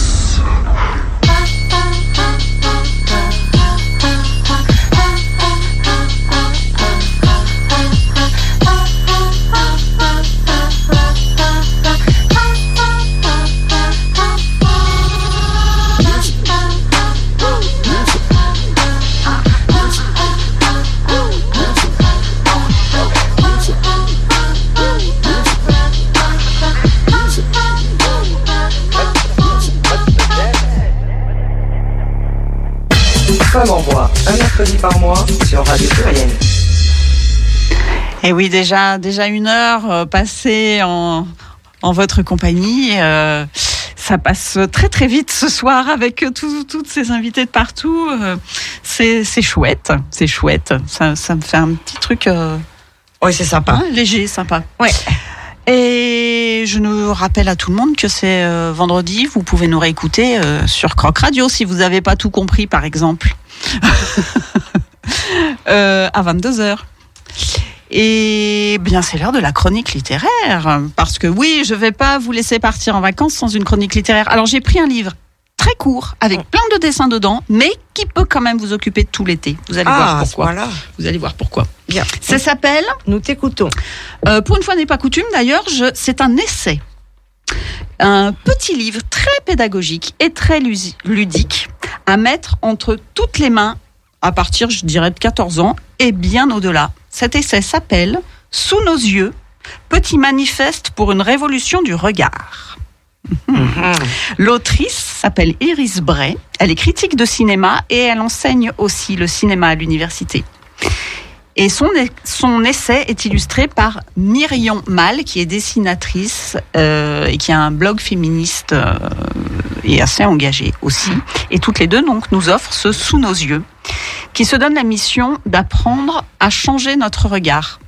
<laughs> Et oui, déjà, déjà une heure euh, passée en, en votre compagnie. euh, ça passe très très vite ce soir avec euh, tout- toutes ces invités de partout. euh, c'est c'est chouette, c'est chouette. Ça, ça me fait un petit truc euh, Oui, c'est sympa. hein, léger, sympa. Ouais. Et je nous rappelle à tout le monde que c'est euh, vendredi. Vous pouvez nous réécouter euh, sur Croc Radio si vous n'avez pas tout compris, par exemple, <laughs> Euh, à 22 h Et bien, c'est l'heure de la chronique littéraire, parce que oui, je vais pas vous laisser partir en vacances sans une chronique littéraire. Alors, j'ai pris un livre très court, avec plein de dessins dedans, mais qui peut quand même vous occuper tout l'été. Vous allez Ah, voir pourquoi. point-là. Vous allez voir pourquoi. Bien. Ça s'appelle Nous t'écoutons. euh, pour une fois n'est pas coutume d'ailleurs, c'est un essai. Un petit livre très pédagogique et très ludique à mettre entre toutes les mains à partir, je dirais, de 14 ans et bien au-delà. Cet essai s'appelle Sous nos yeux, petit manifeste pour une révolution du regard. <laughs> L'autrice s'appelle Iris Bray. Elle est critique de cinéma et elle enseigne aussi le cinéma à l'université. Et son, essai est illustré par Myrion Mal, qui est dessinatrice euh, et qui a un blog féministe euh, et assez engagé aussi. Et toutes les deux donc nous offrent ce Sous nos yeux, qui se donne la mission d'apprendre à changer notre regard,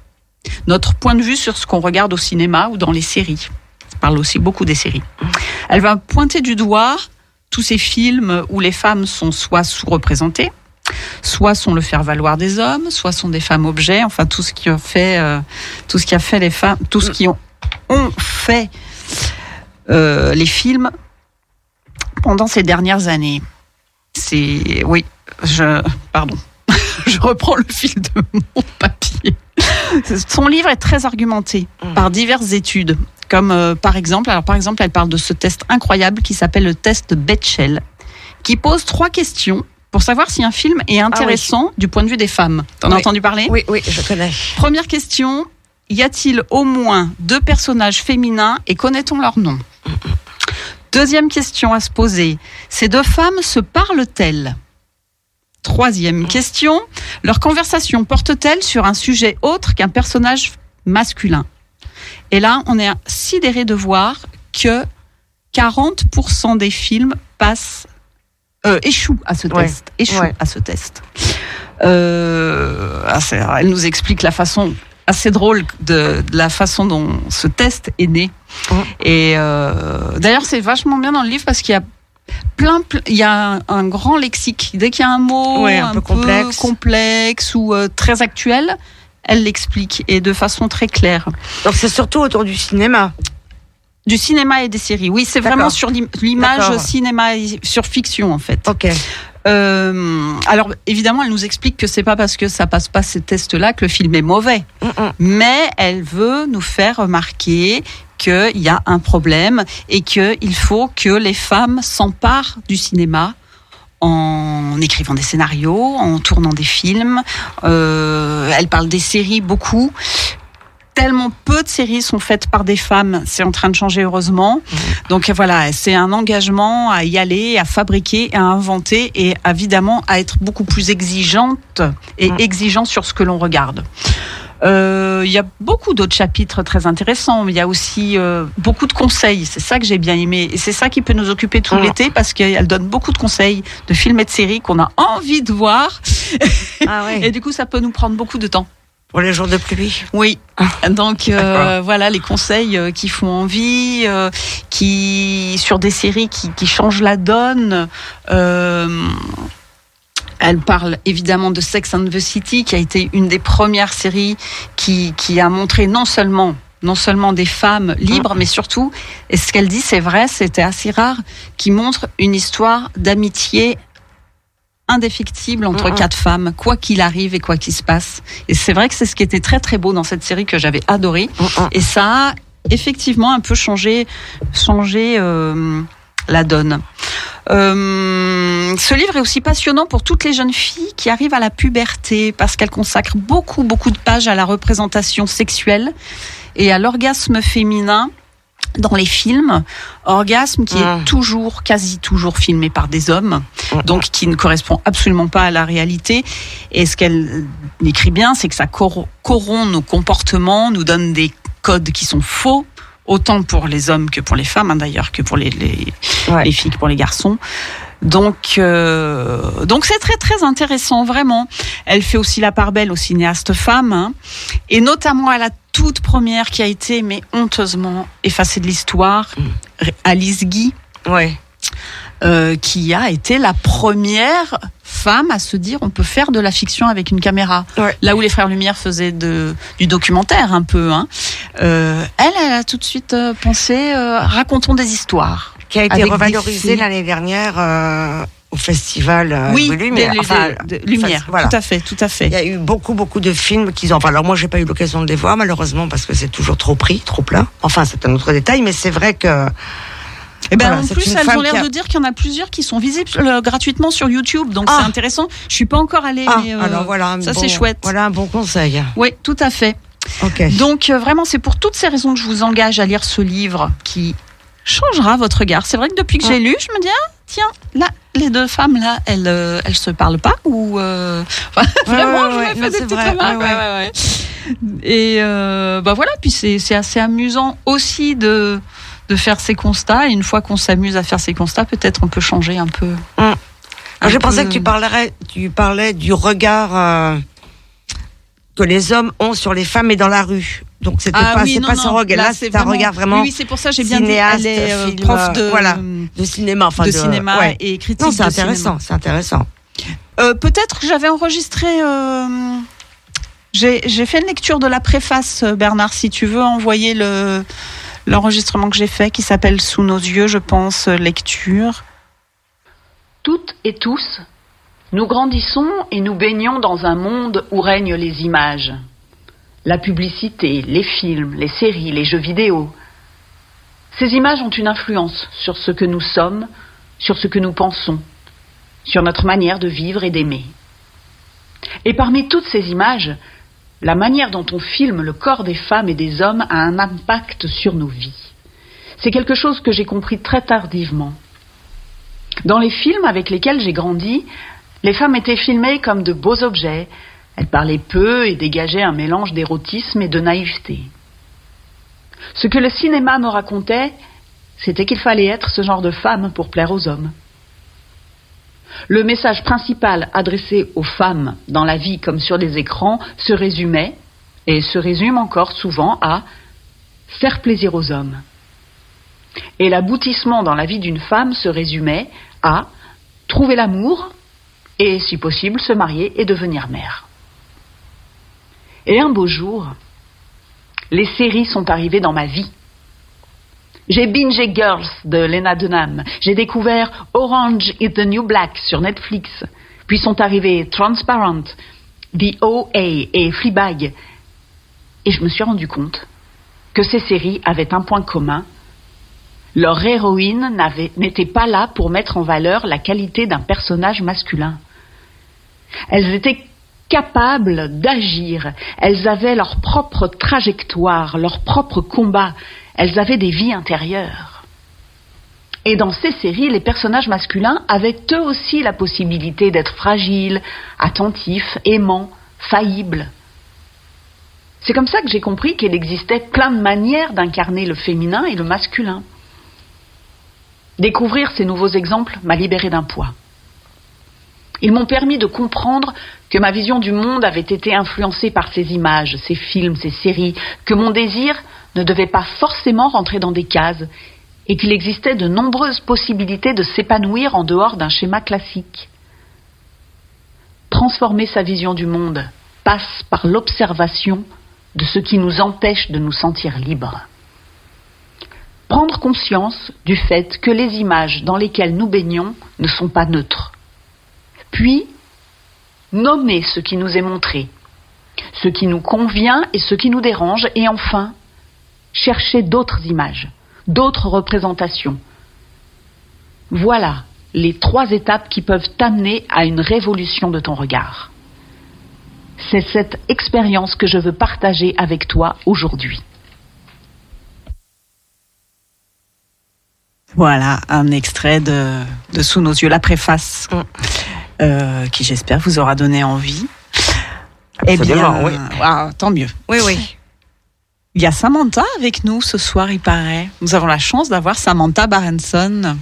notre point de vue sur ce qu'on regarde au cinéma ou dans les séries. Elle parle aussi beaucoup des séries. Elle va pointer du doigt tous ces films où les femmes sont soit sous-représentées, soit sont le faire-valoir des hommes, soit sont des femmes objets, enfin tout ce qui a fait, euh, tout ce qui a fait les femmes, tout ce qui ont, ont fait euh, les films pendant ces dernières années. C'est oui, je pardon, <laughs> je reprends le fil de mon papier. Son livre est très argumenté par diverses études, comme euh, par exemple, alors par exemple, elle parle de ce test incroyable qui s'appelle le test Betchel, qui pose trois questions pour savoir si un film est intéressant du point de vue des femmes. T'en as Oui. entendu parler? Oui, oui, je connais. Première question, y a-t-il au moins deux personnages féminins et connaît-on leur nom? Deuxième question à se poser, ces deux femmes se parlent-elles? Troisième question, leur conversation porte-t-elle sur un sujet autre qu'un personnage masculin? Et là, on est sidéré de voir que 40% des films passent, euh, échouent à ce Ouais. test. Ouais. à ce test. Euh, elle nous explique la façon assez drôle de, de la façon dont ce test est né. Et euh, d'ailleurs, c'est vachement bien dans le livre parce qu'il y a plein, ple- il y a un, grand lexique. Dès qu'il y a un mot Ouais, un peu complexe. complexe ou euh, très actuel, elle l'explique et de façon très claire. Donc c'est surtout autour du cinéma. Du cinéma et des séries. Oui, c'est vraiment sur l'im- l'image cinéma et sur fiction en fait. Ok. Euh, alors évidemment, elle nous explique que c'est pas parce que ça passe pas ces tests-là que le film est mauvais, mais elle veut nous faire remarquer qu'il y a un problème et qu'il faut que les femmes s'emparent du cinéma en écrivant des scénarios, en tournant des films. Euh, elle parle des séries beaucoup. Tellement peu de séries sont faites par des femmes, c'est en train de changer heureusement. Donc voilà, c'est un engagement à y aller, à fabriquer, à inventer et évidemment à être beaucoup plus exigeante et exigeant sur ce que l'on regarde. Euh, Il y a beaucoup d'autres chapitres très intéressants. mais Il y a aussi euh, beaucoup de conseils. C'est ça que j'ai bien aimé. Et c'est ça qui peut nous occuper tout l'été parce qu'elle donne beaucoup de conseils de films et de séries qu'on a envie de voir. <laughs> Et du coup, ça peut nous prendre beaucoup de temps. Pour les jours de pluie. Oui. Donc euh, voilà les conseils euh, qui font envie, euh, qui sur des séries qui, qui changent la donne. Euh, elle parle évidemment de Sex and the City, qui a été une des premières séries qui, qui a montré non seulement non seulement des femmes libres, mais surtout, et ce qu'elle dit, c'est vrai, c'était assez rare, qui montre une histoire d'amitié indéfectible entre quatre femmes, quoi qu'il arrive et quoi qu'il se passe. Et c'est vrai que c'est ce qui était très très beau dans cette série que j'avais adoré. Et ça a effectivement un peu changé, changé euh, la donne. Euh, ce livre est aussi passionnant pour toutes les jeunes filles qui arrivent à la puberté parce qu'elle consacre beaucoup beaucoup de pages à la représentation sexuelle et à l'orgasme féminin dans les films, orgasme qui est toujours, quasi toujours filmé par des hommes, donc qui ne correspond absolument pas à la réalité. Et ce qu'elle écrit bien, c'est que ça cor- corrompt nos comportements, nous donne des codes qui sont faux, autant pour les hommes que pour les femmes, hein, d'ailleurs, que pour les, les, les filles, que pour les garçons. Donc, euh, donc c'est très très intéressant vraiment. Elle fait aussi la part belle aux cinéastes femmes, hein, et notamment à la toute première qui a été mais honteusement effacée de l'histoire, Alice Guy, euh, qui a été la première femme à se dire on peut faire de la fiction avec une caméra. Là où les frères Lumière faisaient de, du documentaire un peu, hein. Euh, elle, elle a tout de suite euh, pensé euh, racontons des histoires. Qui a été revalorisé l'année dernière euh, au festival euh, Oui, de Lumière. Enfin, des- de Lumière, voilà. tout à fait, tout à fait. Il y a eu beaucoup, beaucoup de films qui ont. Enfin, alors moi, j'ai pas eu l'occasion de les voir, malheureusement, parce que c'est toujours trop pris, trop plein. Enfin, c'est un autre détail, mais c'est vrai que. Et ben Voilà, en plus, elles ont l'air a- de dire qu'il y en a plusieurs qui sont visibles euh, gratuitement sur YouTube, donc Ah. c'est intéressant. Je suis pas encore allée, Ah, mais euh, alors voilà, ça bon- c'est chouette. Voilà un bon conseil. Oui, tout à fait. Donc euh, vraiment, c'est pour toutes ces raisons que je vous engage à lire ce livre qui changera votre regard. C'est vrai que depuis que j'ai lu, je me dis ah tiens là les deux femmes là, elles euh, elles se parlent pas ou euh, <laughs> enfin, vraiment ouais, je ouais, me fais des petites vrai, remarques. Et euh, bah voilà, puis c'est assez amusant aussi de de faire ces constats. Et une fois qu'on s'amuse à faire ces constats, peut-être on peut changer un peu. Un je pensais que tu parlerais, tu parlais du regard euh, que les hommes ont sur les femmes et dans la rue. Donc c'était Ah pas, oui, c'est non, pas non, regard. Là, c'est un regard vraiment. Oui, oui, c'est pour ça que j'ai bien dit. cinéaste, Elle est euh, film, prof de, voilà, de cinéma, enfin de de, cinéma ouais. et critique. Non, c'est intéressant, c'est intéressant. Euh, Peut-être que j'avais enregistré. euh, j'ai fait une lecture de la préface, euh, Bernard, si tu veux envoyer le l'enregistrement que j'ai fait, qui s'appelle Sous nos yeux, je pense, lecture. Toutes et tous, nous grandissons et nous baignons dans un monde où règnent les images. La publicité, les films, les séries, les jeux vidéo. Ces images ont une influence sur ce que nous sommes, sur ce que nous pensons, sur notre manière de vivre et d'aimer. Et parmi toutes ces images, la manière dont on filme le corps des femmes et des hommes a un impact sur nos vies. C'est quelque chose que j'ai compris très tardivement. Dans les films avec lesquels j'ai grandi, les femmes étaient filmées comme de beaux objets. Elles parlaient peu et dégageaient un mélange d'érotisme et de naïveté. Ce que le cinéma me racontait, c'était qu'il fallait être ce genre de femme pour plaire aux hommes. Le message principal adressé aux femmes dans la vie comme sur les écrans se résumait, et se résume encore souvent, à faire plaisir aux hommes. Et l'aboutissement dans la vie d'une femme se résumait à trouver l'amour et, si possible, se marier et devenir mère. Et un beau jour, les séries sont arrivées dans ma vie. J'ai bingé Girls de Lena Dunham. J'ai découvert Orange is the New Black sur Netflix. Puis sont arrivés Transparent, The OA et Fleabag. Et je me suis rendu compte que ces séries avaient un point commun. Leur héroïne n'était pas là pour mettre en valeur la qualité d'un personnage masculin. Elles étaient capables d'agir. Elles avaient leur propre trajectoire, leur propre combat. Elles avaient des vies intérieures. Et dans ces séries, les personnages masculins avaient eux aussi la possibilité d'être fragiles, attentifs, aimants, faillibles. C'est comme ça que j'ai compris qu'il existait plein de manières d'incarner le féminin et le masculin. Découvrir ces nouveaux exemples m'a libéré d'un poids. Ils m'ont permis de comprendre que ma vision du monde avait été influencée par ces images, ces films, ces séries, que mon désir ne devait pas forcément rentrer dans des cases et qu'il existait de nombreuses possibilités de s'épanouir en dehors d'un schéma classique. Transformer sa vision du monde passe par l'observation de ce qui nous empêche de nous sentir libres. Prendre conscience du fait que les images dans lesquelles nous baignons ne sont pas neutres. Puis, nommer ce qui nous est montré, ce qui nous convient et ce qui nous dérange, et enfin, chercher d'autres images, d'autres représentations. Voilà les trois étapes qui peuvent t'amener à une révolution de ton regard. C'est cette expérience que je veux partager avec toi aujourd'hui. Voilà, un extrait de, de Sous nos yeux, la préface, Mm. Euh, qui j'espère vous aura donné envie. Eh Absolument, bien, oui. waouh, tant mieux. Oui, oui. Il y a Samantha avec nous ce soir, il paraît. Nous avons la chance d'avoir Samantha Barenson.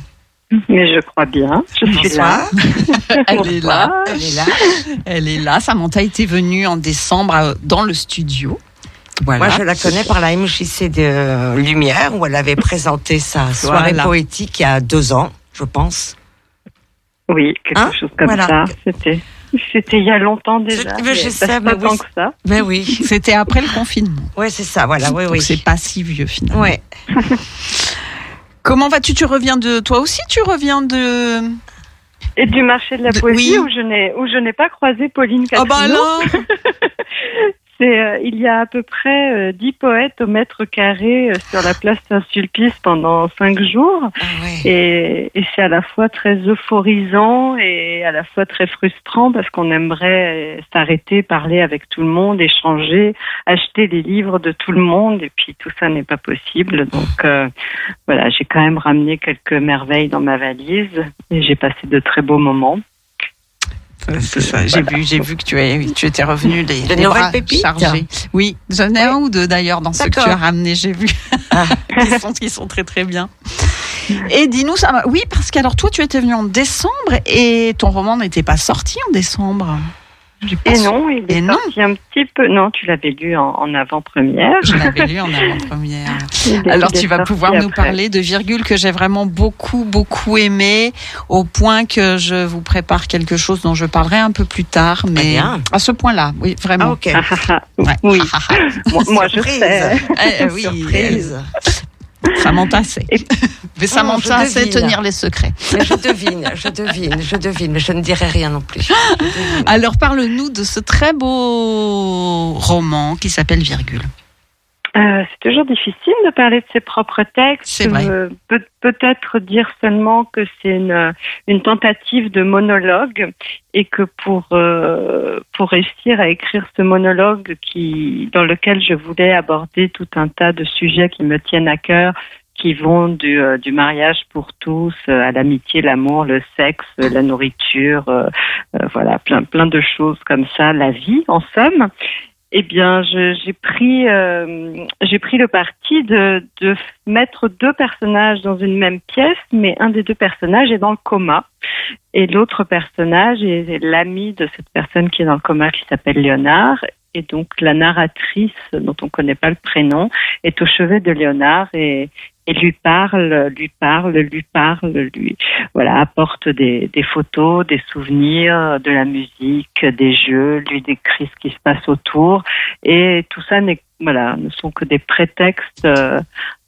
Mais je crois bien, je suis là. <laughs> Elle est là. Elle est là. Elle est là. Samantha était venue en décembre euh, dans le studio. Voilà. Moi, je la connais par la MJC de Lumière, où elle avait présenté sa soirée Voilà. poétique il y a deux ans, je pense. Oui, quelque Hein chose comme Voilà. ça. C'était, c'était il y a longtemps déjà. Je- mais je sais, pas mais tant oui. que ça. Mais oui. <laughs> C'était après le confinement. Oui, c'est ça, voilà, oui, Donc oui. c'est pas si vieux finalement. Ouais. <laughs> Comment vas-tu? Tu reviens de toi aussi Tu reviens de Et du marché de la De- poésie oui. où je n'ai où je n'ai pas croisé Pauline Oh bah Catriot. alors <laughs> C'est euh, il y a à peu près euh, 10 poètes au mètre carré euh, sur la place Saint-Sulpice pendant cinq jours. Ah Et, et c'est à la fois très euphorisant et à la fois très frustrant parce qu'on aimerait euh, s'arrêter, parler avec tout le monde, échanger, acheter les livres de tout le monde et puis tout ça n'est pas possible. Donc euh, voilà, j'ai quand même ramené quelques merveilles dans ma valise et j'ai passé de très beaux moments. C'est ça, j'ai vu, j'ai vu que tu, es, tu étais revenu les, De les nouvelles bras pépites chargés. Oui, j'en ai un ou deux d'ailleurs dans ceux que tu as ramenés, j'ai vu. Ah. <laughs> qui, sont, sont très très bien. Et dis-nous ça. Oui, parce qu'alors toi, tu étais venu en décembre et ton roman n'était pas sorti en décembre. Et su- non, il est Et non. sorti un petit peu. Non, tu l'avais lu en, en avant-première. Je l'avais lu en avant-première. <laughs> Alors tu vas pouvoir nous parler de virgule que j'ai vraiment beaucoup beaucoup aimé au point que je vous prépare quelque chose dont je parlerai un peu plus tard mais à ce point-là oui vraiment Ah, ok. Ouais. Oui. <laughs> Moi, moi, je sais. Eh, oui, Surprise. Samantha sait Et- mais Samantha Oh, sait tenir les secrets. Mais je devine, je devine, je devine, mais je ne dirai rien non plus. Alors parle-nous de ce très beau roman qui s'appelle virgule Euh, c'est toujours difficile de parler de ses propres textes. Euh, peut- Peut-être dire seulement que c'est une, une tentative de monologue et que pour, euh, pour réussir à écrire ce monologue qui, dans lequel je voulais aborder tout un tas de sujets qui me tiennent à cœur, qui vont du, euh, du mariage pour tous euh, à l'amitié, l'amour, le sexe, euh, la nourriture, voilà, plein, plein de choses comme ça, la vie en somme. Eh bien, j'ai pris, euh, j'ai pris le parti de, de mettre deux personnages dans une même pièce, mais un des deux personnages est dans le coma et l'autre personnage est l'ami de cette personne qui est dans le coma, qui s'appelle Léonard. Et donc, la narratrice, dont on ne connaît pas le prénom, est au chevet de Léonard et, et lui parle, lui parle, lui parle, lui, voilà, apporte des, des photos, des souvenirs, de la musique, des jeux, lui décrit ce qui se passe autour. Et tout ça n'est, voilà, ne sont que des prétextes euh,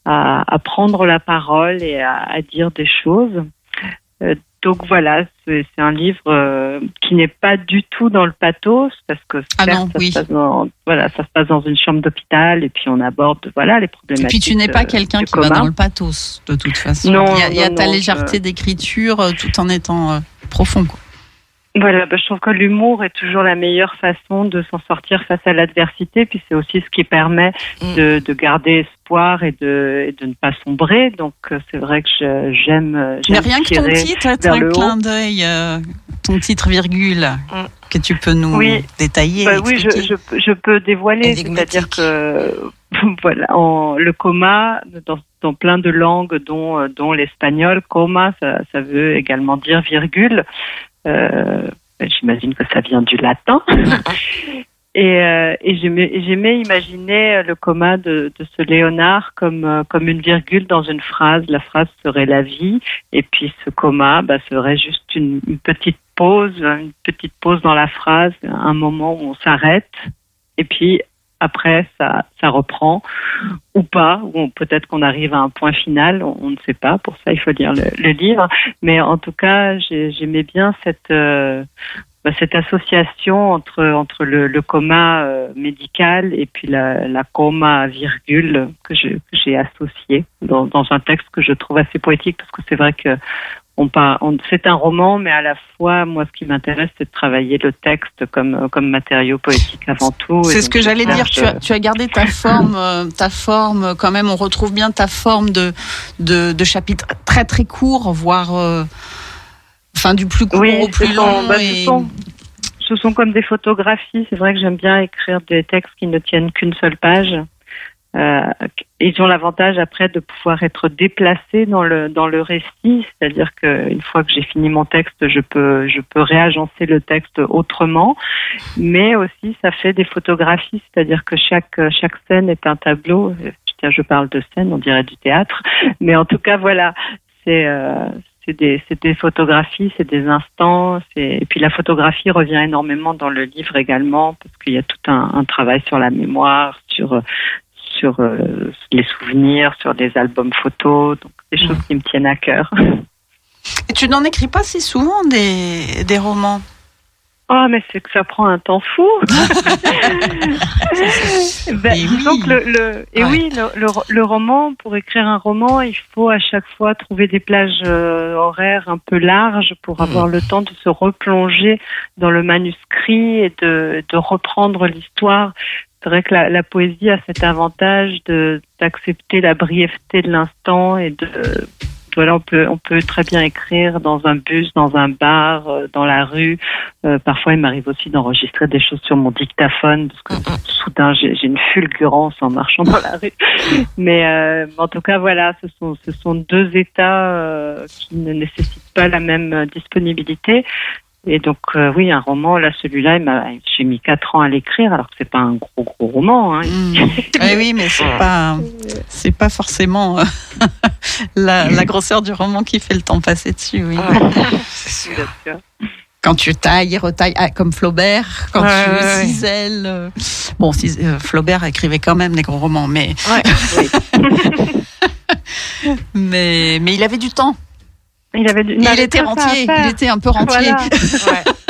à, à prendre la parole et à, à dire des choses. Donc voilà, c'est un livre euh, qui n'est pas du tout dans le pathos parce que Ah certes, non, ça, oui. se passe dans, voilà, ça se passe dans une chambre d'hôpital et puis on aborde voilà les et problématiques. puis tu n'es pas euh, quelqu'un qui va dans le pathos de toute façon Non, il y a, il y a ta légèreté d'écriture euh, tout en étant profond quoi. Voilà, bah, je trouve que l'humour est toujours la meilleure façon de s'en sortir face à l'adversité, puis c'est aussi ce qui permet Mm. de, de garder espoir et de, et de ne pas sombrer. Donc euh, c'est vrai que j'aime. euh, Mais rien que ton titre un clin d'œil, euh, ton titre virgule, Mm. que tu peux nous Oui. détailler. Bah oui, je, peux- je peux dévoiler, c'est-à-dire que <laughs> voilà, en, le coma dans, dans plein de langues, dont dont l'espagnol, coma, ça, ça veut également dire virgule. Euh, J'imagine que ça vient du latin. <laughs> Et, euh, et j'aimais j'aimais imaginer le coma de, de ce Léonard comme euh, comme une virgule dans une phrase. La phrase serait la vie, et puis ce coma bah, serait juste une, une petite pause, une petite pause dans la phrase, un moment où on s'arrête, et puis après ça ça reprend ou pas, ou peut-être qu'on arrive à un point final, on, ne sait pas. Pour ça, il faut lire le, livre. Mais en tout cas, j'ai- j'aimais bien cette euh, bah, cette association entre entre le, coma euh, médical et puis la, coma virgule que j'ai associé dans, dans un texte que je trouve assez poétique parce que c'est vrai que on par- on- c'est un roman, mais à la fois, moi, ce qui m'intéresse, c'est de travailler le texte comme comme matériau poétique avant tout. C'est ce que j'allais dire. Tu as, tu as gardé ta forme, euh, ta forme euh, quand même. On retrouve bien ta forme de de, de chapitre très très court, voire euh, enfin du plus court Oui, au plus long. bah, ce et- sont- ce sont comme des photographies. C'est vrai que j'aime bien écrire des textes qui ne tiennent qu'une seule page. Euh, ils ont l'avantage après de pouvoir être déplacés dans le dans le récit, c'est-à-dire qu'une fois que j'ai fini mon texte, je peux je peux réagencer le texte autrement, mais aussi ça fait des photographies, c'est-à-dire que chaque chaque scène est un tableau. Tiens, je parle de scène, on dirait du théâtre, mais en tout cas voilà, c'est euh, c'est des, c'est des photographies, c'est des instants, et puis la photographie revient énormément dans le livre également parce qu'il y a tout un, un travail sur la mémoire, sur sur euh, les souvenirs, sur des albums photos, donc des choses qui me tiennent à cœur. <laughs> Et tu n'en écris pas si souvent des, des romans? Oh, mais c'est que ça prend un temps fou. <laughs> Ben, Et disons oui. que le, le- et Ouais. oui, le, le, le roman, pour écrire un roman, il faut à chaque fois trouver des plages euh, horaires un peu larges pour avoir le temps de se replonger dans le manuscrit et de, de reprendre l'histoire. C'est vrai que la, la poésie a cet avantage de d'accepter la brièveté de l'instant et de voilà, on peut on peut très bien écrire dans un bus, dans un bar, euh, dans la rue. Euh, parfois, il m'arrive aussi d'enregistrer des choses sur mon dictaphone parce que soudain j'ai une fulgurance en marchant dans la rue. Mais euh, en tout cas, voilà, ce sont ce sont deux états euh, qui ne nécessitent pas la même disponibilité. Et donc euh, oui, un roman, là celui-là, j'ai mis quatre ans à l'écrire, alors que c'est pas un gros gros roman. Hein. Eh <laughs> oui, mais c'est pas, c'est pas forcément euh, <laughs> la, la grosseur du roman qui fait le temps passer dessus. Oui. <laughs> Sûr. Quand tu tailles et retailles, ah, comme Flaubert, quand Ouais, tu ouais, cisèles. euh, Bon, cis- euh, Flaubert écrivait quand même des gros romans, mais mais mais il avait du temps. Il avait du- Il, avait était rentier. Il était un peu rentier.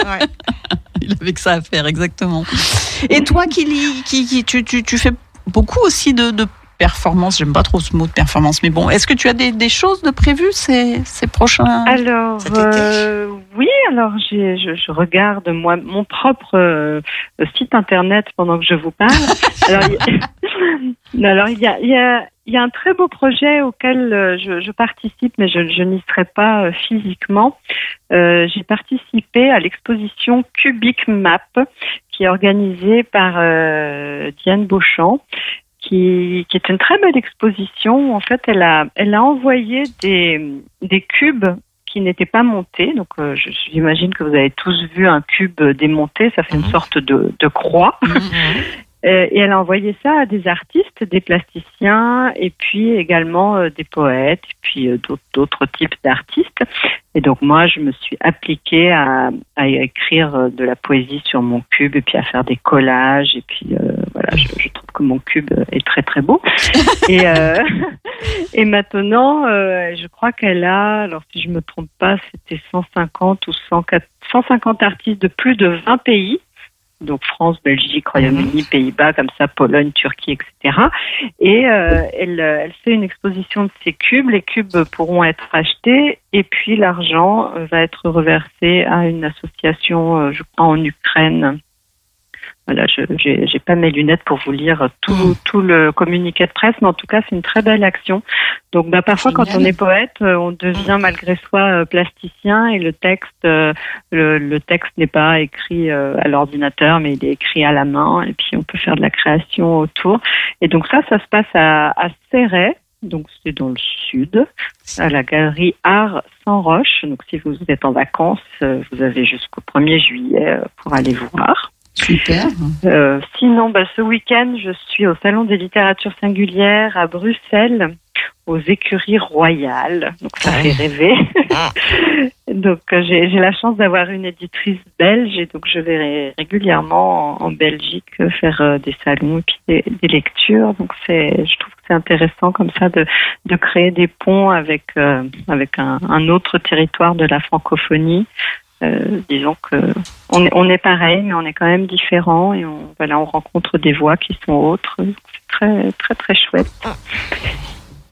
Voilà. <laughs> <laughs> il avait que ça à faire, exactement. Et toi qui qui, qui- tu, tu, tu fais beaucoup aussi de, de performances. J'aime pas trop ce mot de performance, mais bon, est-ce que tu as des, des choses de prévues ces, ces prochains Alors euh, oui, alors j'ai- je, je regarde moi mon propre euh, site internet pendant que je vous parle. <laughs> alors, il, alors il y a, il y a il y a un très beau projet auquel euh, je, je participe, mais je, je n'y serai pas euh, physiquement. Euh, j'ai participé à l'exposition Cubic Map, qui est organisée par euh, Diane Beauchamp qui, qui est une très belle exposition. En fait, elle a, elle a envoyé des, des cubes qui n'étaient pas montés. Donc, euh, j'imagine que vous avez tous vu un cube démonté. Ça fait une sorte de, de croix. <laughs> Euh, et elle a envoyé ça à des artistes, des plasticiens, et puis également euh, des poètes, et puis euh, d'autres- types d'artistes. Et donc moi, je me suis appliquée à, à écrire de la poésie sur mon cube, et puis à faire des collages, et puis voilà, je, je trouve que mon cube est très très beau. <laughs> et, et maintenant, je crois qu'elle a, alors si je me trompe pas, c'était 150 ou 104 150 artistes de plus de 20 pays donc France, Belgique, Royaume-Uni, Pays-Bas, comme ça, Pologne, Turquie, etc. Et euh, elle, euh, elle fait une exposition de ces cubes. Les cubes pourront être achetés et puis l'argent euh, va être reversé à une association, je crois, en Ukraine. Voilà, je j'ai pas mes lunettes pour vous lire tout, tout le communiqué de presse, mais en tout cas, c'est une très belle action. Donc, bah, parfois, quand on est poète, euh, on devient malgré soi euh, plasticien et le texte, euh, le, le texte n'est pas écrit à l'ordinateur, mais il est écrit à la main, et puis on peut faire de la création autour. Et donc ça, ça se passe à, à Céret, donc c'est dans le sud, à la galerie Art sans Roche. Donc si vous êtes en vacances, vous avez jusqu'au 1er juillet pour aller voir. Super. Euh, sinon, bah, ce week-end, je suis au Salon des littératures singulières à Bruxelles, aux écuries royales. Donc ça fait rêver. <laughs> donc euh, j'ai la chance d'avoir une éditrice belge et donc je vais ré- régulièrement en, en Belgique euh, faire des salons et puis des, des lectures. Donc c'est, je trouve que c'est intéressant comme ça de, de créer des ponts avec euh, avec un, un autre territoire de la francophonie. Euh, disons que on est, on est pareil, mais on est quand même différents et on, voilà, on rencontre des voix qui sont autres. C'est très, très, très chouette.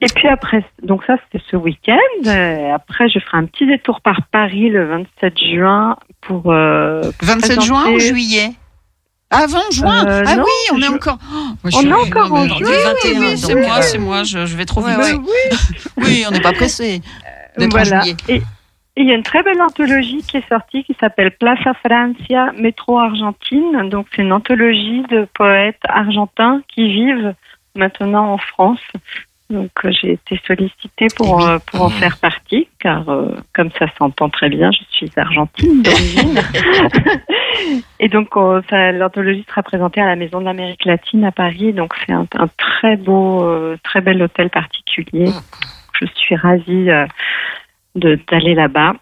Et puis après, donc ça c'était ce week-end. Euh, après, je ferai un petit détour par Paris le 27 juin pour. euh, 27 juin ou juillet? Avant juin? Euh, Ah non, oui, on est encore. Oh, moi, On est encore en oui, juin, oui, oui, oui, c'est moi, euh, c'est moi, je, je vais trop vite. Ouais, ouais. <laughs> Oui, on n'est pas pressé Voilà. et il y a une très belle anthologie qui est sortie qui s'appelle Plaza Francia, Métro Argentine. Donc c'est une anthologie de poètes argentins qui vivent maintenant en France. Donc euh, j'ai été sollicitée pour, euh, pour en faire partie, car euh, comme ça s'entend très bien, je suis argentine d'origine. <laughs> Et donc euh, l'anthologie sera présentée à la Maison de l'Amérique latine à Paris. Donc c'est un, un très beau, très bel hôtel particulier. Je suis ravie d'aller là-bas.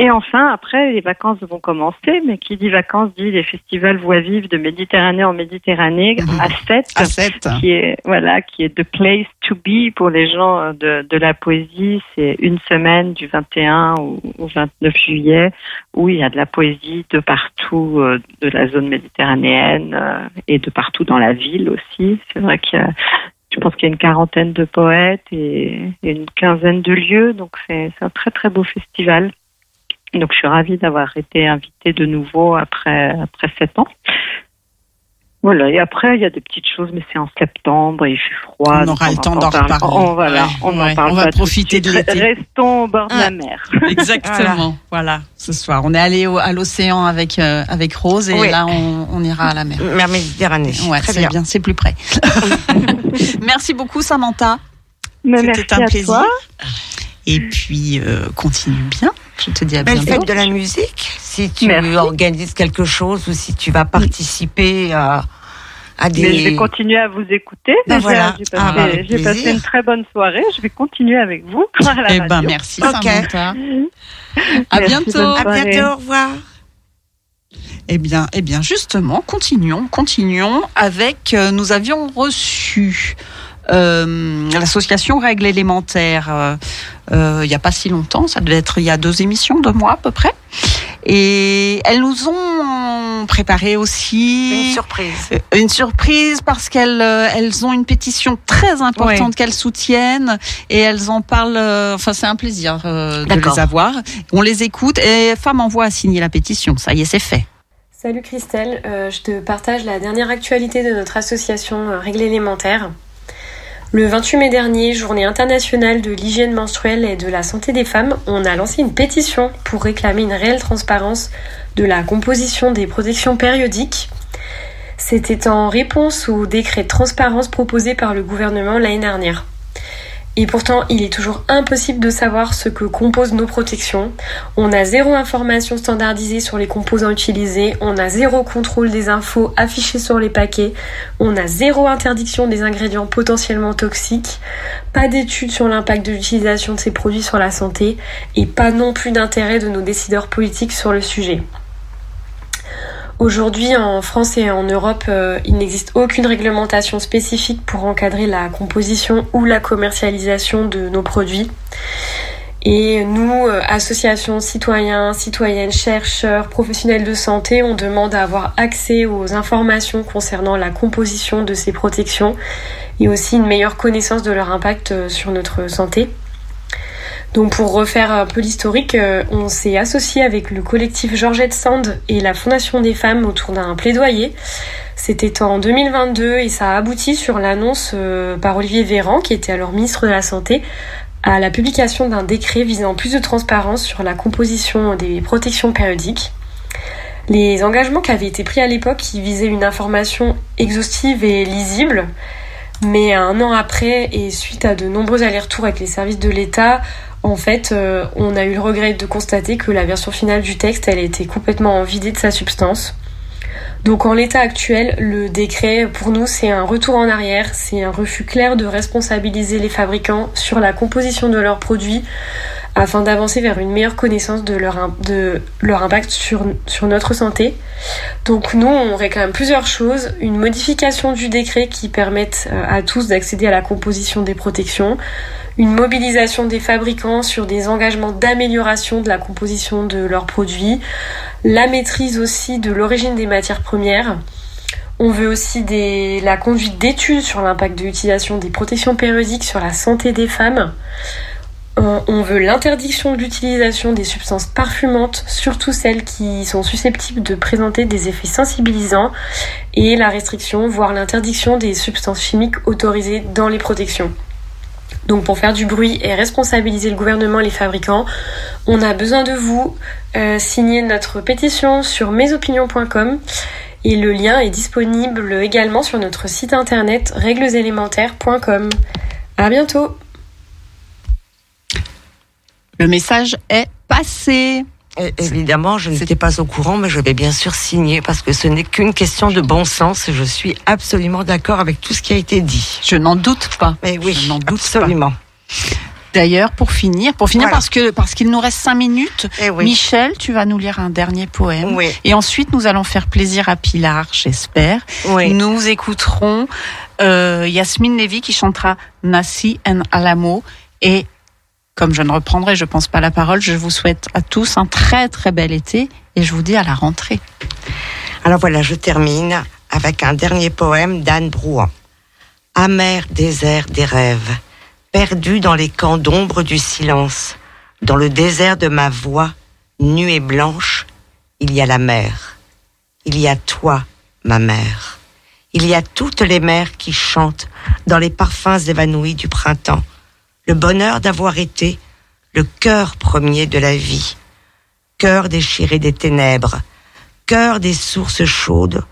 Et enfin, après, les vacances vont commencer, mais qui dit vacances dit les festivals voix vive de Méditerranée en Méditerranée à 7, À sept. qui est voilà, qui est the place to be pour les gens euh, de, de la poésie. C'est une semaine du 21 au, au 29 juillet où il y a de la poésie de partout euh, de la zone méditerranéenne euh, et de partout dans la ville aussi. C'est vrai qu'il y a je pense qu'il y a une quarantaine de poètes et, une quinzaine de lieux, donc c'est un très très beau festival. Donc je suis ravie d'avoir été invitée de nouveau après après sept ans. Voilà, et après il y a des petites choses, mais c'est en septembre, et il fait froid. On aura le temps d'en en parler. reparler. On, voilà, Ouais, on en ouais, parle on va pas tout de profiter de l'été. Restons au bord de Ah. la mer. <laughs> <laughs> Exactement. Voilà. Ce soir, on est allé au- à l'océan avec euh, avec Rose et Oui. là on, on ira à la mer. Mer Méditerranée. Ouais, Très c'est bien. bien, c'est plus près. <laughs> Merci beaucoup Samantha. C'était merci un à plaisir. toi. Et puis euh, continue bien. Je te dis à Belle bientôt. fête de la musique. Si tu Merci. organises quelque chose ou si tu vas participer à, à des. Mais je vais continuer à vous écouter. Ben Déjà, voilà. J'ai Ah, passé, j'ai passé plaisir. une très bonne soirée. Je vais continuer avec vous. <laughs> à la Eh ben merci Ok. Samantha. <laughs> À Merci, bientôt. À bientôt, au revoir. Eh bien, eh bien, justement, continuons, continuons avec. euh, nous avions reçu euh, l'association Règles élémentaires. euh, il n'y a pas si longtemps, ça devait être il y a deux émissions, deux mois à peu près. Et elles nous ont préparé aussi Une surprise. Euh, Une surprise parce qu'elles euh, elles ont une pétition très importante Ouais. qu'elles soutiennent et elles en parlent. euh, enfin, c'est un plaisir euh, de les avoir. On les écoute et Femme envoie à signer la pétition. Ça y est, c'est fait. Salut Christelle, Euh, je te partage la dernière actualité de notre association Règles élémentaires. Le 28 mai dernier, journée internationale de l'hygiène menstruelle et de la santé des femmes, on a lancé une pétition pour réclamer une réelle transparence de la composition des protections périodiques. C'était en réponse au décret de transparence proposé par le gouvernement l'année dernière. Et pourtant, il est toujours impossible de savoir ce que composent nos protections. On a zéro information standardisée sur les composants utilisés, on a zéro contrôle des infos affichées sur les paquets, on a zéro interdiction des ingrédients potentiellement toxiques, pas d'études sur l'impact de l'utilisation de ces produits sur la santé et pas non plus d'intérêt de nos décideurs politiques sur le sujet. Aujourd'hui, en France et en Europe, euh, il n'existe aucune réglementation spécifique pour encadrer la composition ou la commercialisation de nos produits. Et nous, euh, associations citoyens, citoyennes, chercheurs, professionnels de santé, on demande à avoir accès aux informations concernant la composition de ces protections et aussi une meilleure connaissance de leur impact euh, sur notre santé. Donc pour refaire un peu l'historique, euh, on s'est associé avec le collectif Georgette Sand et la Fondation des femmes autour d'un plaidoyer. C'était en 2022 et ça a abouti sur l'annonce euh, par Olivier Véran, qui était alors ministre de la Santé, à la publication d'un décret visant plus de transparence sur la composition des protections périodiques. Les engagements qui avaient été pris à l'époque, visaient une information exhaustive et lisible, mais un an après, et suite à de nombreux allers-retours avec les services de l'État, en fait, euh, on a eu le regret de constater que la version finale du texte, elle était complètement vidée de sa substance. Donc en l'état actuel, le décret, pour nous, c'est un retour en arrière, c'est un refus clair de responsabiliser les fabricants sur la composition de leurs produits afin d'avancer vers une meilleure connaissance de leur, de leur impact sur, sur notre santé. Donc nous, on réclame plusieurs choses. Une modification du décret qui permette euh, à tous d'accéder à la composition des protections, une mobilisation des fabricants sur des engagements d'amélioration de la composition de leurs produits, la maîtrise aussi de l'origine des matières premières. On veut aussi des, la conduite d'études sur l'impact de l'utilisation des protections périodiques sur la santé des femmes. On veut l'interdiction de l'utilisation des substances parfumantes, surtout celles qui sont susceptibles de présenter des effets sensibilisants, et la restriction, voire l'interdiction des substances chimiques autorisées dans les protections. Donc pour faire du bruit et responsabiliser le gouvernement et les fabricants, on a besoin de vous. Euh, signez notre pétition sur mesopinions.com et le lien est disponible également sur notre site internet réglesélémentaires.com. À bientôt Le message est passé. Évidemment, je n'étais pas au courant, mais je vais bien sûr signer parce que ce n'est qu'une question de bon sens je suis absolument d'accord avec tout ce qui a été dit. Je n'en doute pas. Mais oui, Je n'en doute absolument. D'ailleurs, pour finir, pour finir Voilà. parce que parce qu'il nous reste cinq minutes, Eh oui. Michel, tu vas nous lire un dernier poème. Oui. Et ensuite, nous allons faire plaisir à Pilar, j'espère. Oui. Nous écouterons euh, Yasmine Lévy qui chantera Nasi en Alamo. Et comme je ne reprendrai, je pense pas la parole, je vous souhaite à tous un très très bel été et je vous dis à la rentrée. Alors voilà, je termine avec un dernier poème d'Anne Brouan. Amer désert des rêves, perdu dans les camps d'ombre du silence, dans le désert de ma voix, nue et blanche, il y a la mer. Il y a toi, ma mère. Il y a toutes les mères qui chantent dans les parfums évanouis du printemps, le bonheur d'avoir été le cœur premier de la vie, cœur déchiré des ténèbres, cœur des sources chaudes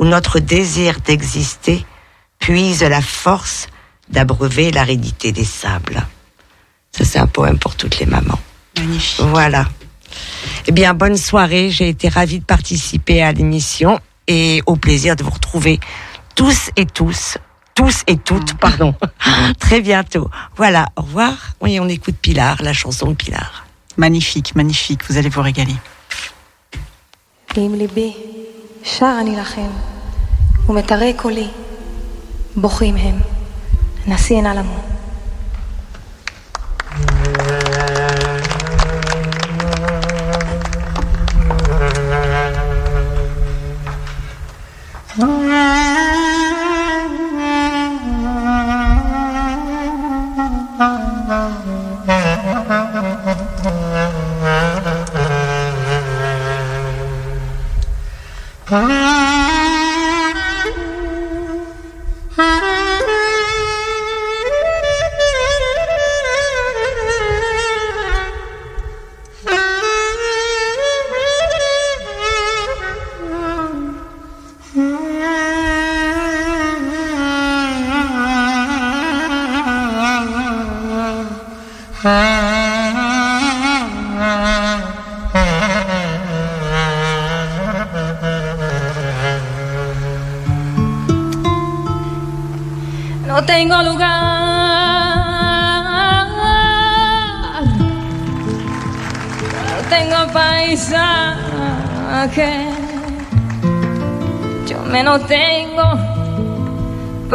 où notre désir d'exister puise la force d'abreuver l'aridité des sables. Ça, c'est un poème pour toutes les mamans. Magnifique. Voilà. Eh bien, bonne soirée. J'ai été ravie de participer à l'émission et au plaisir de vous retrouver tous et tous, tous et toutes, pardon, <laughs> très bientôt. Voilà. Au revoir. Oui, on écoute Pilar, la chanson de Pilar. Magnifique, magnifique. Vous allez vous régaler. עם ליבי שר אני לכם, ומטרי קולי בוכים הם, נשיא אין עלמו.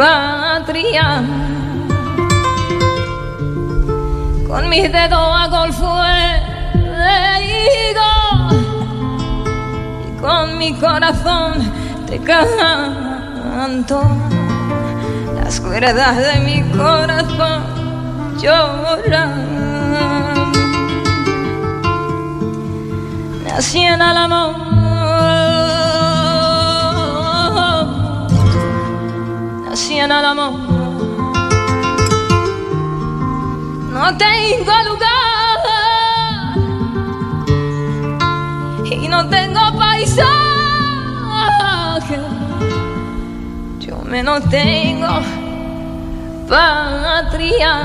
Patria. Con mis dedos hago el fuego. Y con mi corazón te canto las cuerdas de mi corazón lloran. Nací en No tengo lugar y no tengo paisaje yo menos tengo patria.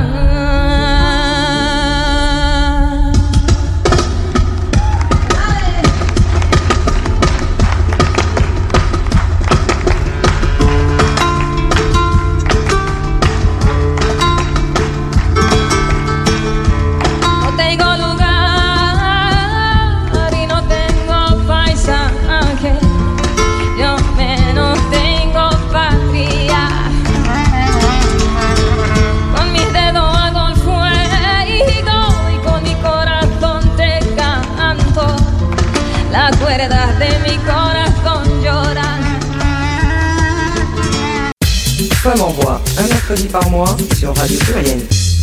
Par mois sur Radio Pluriel.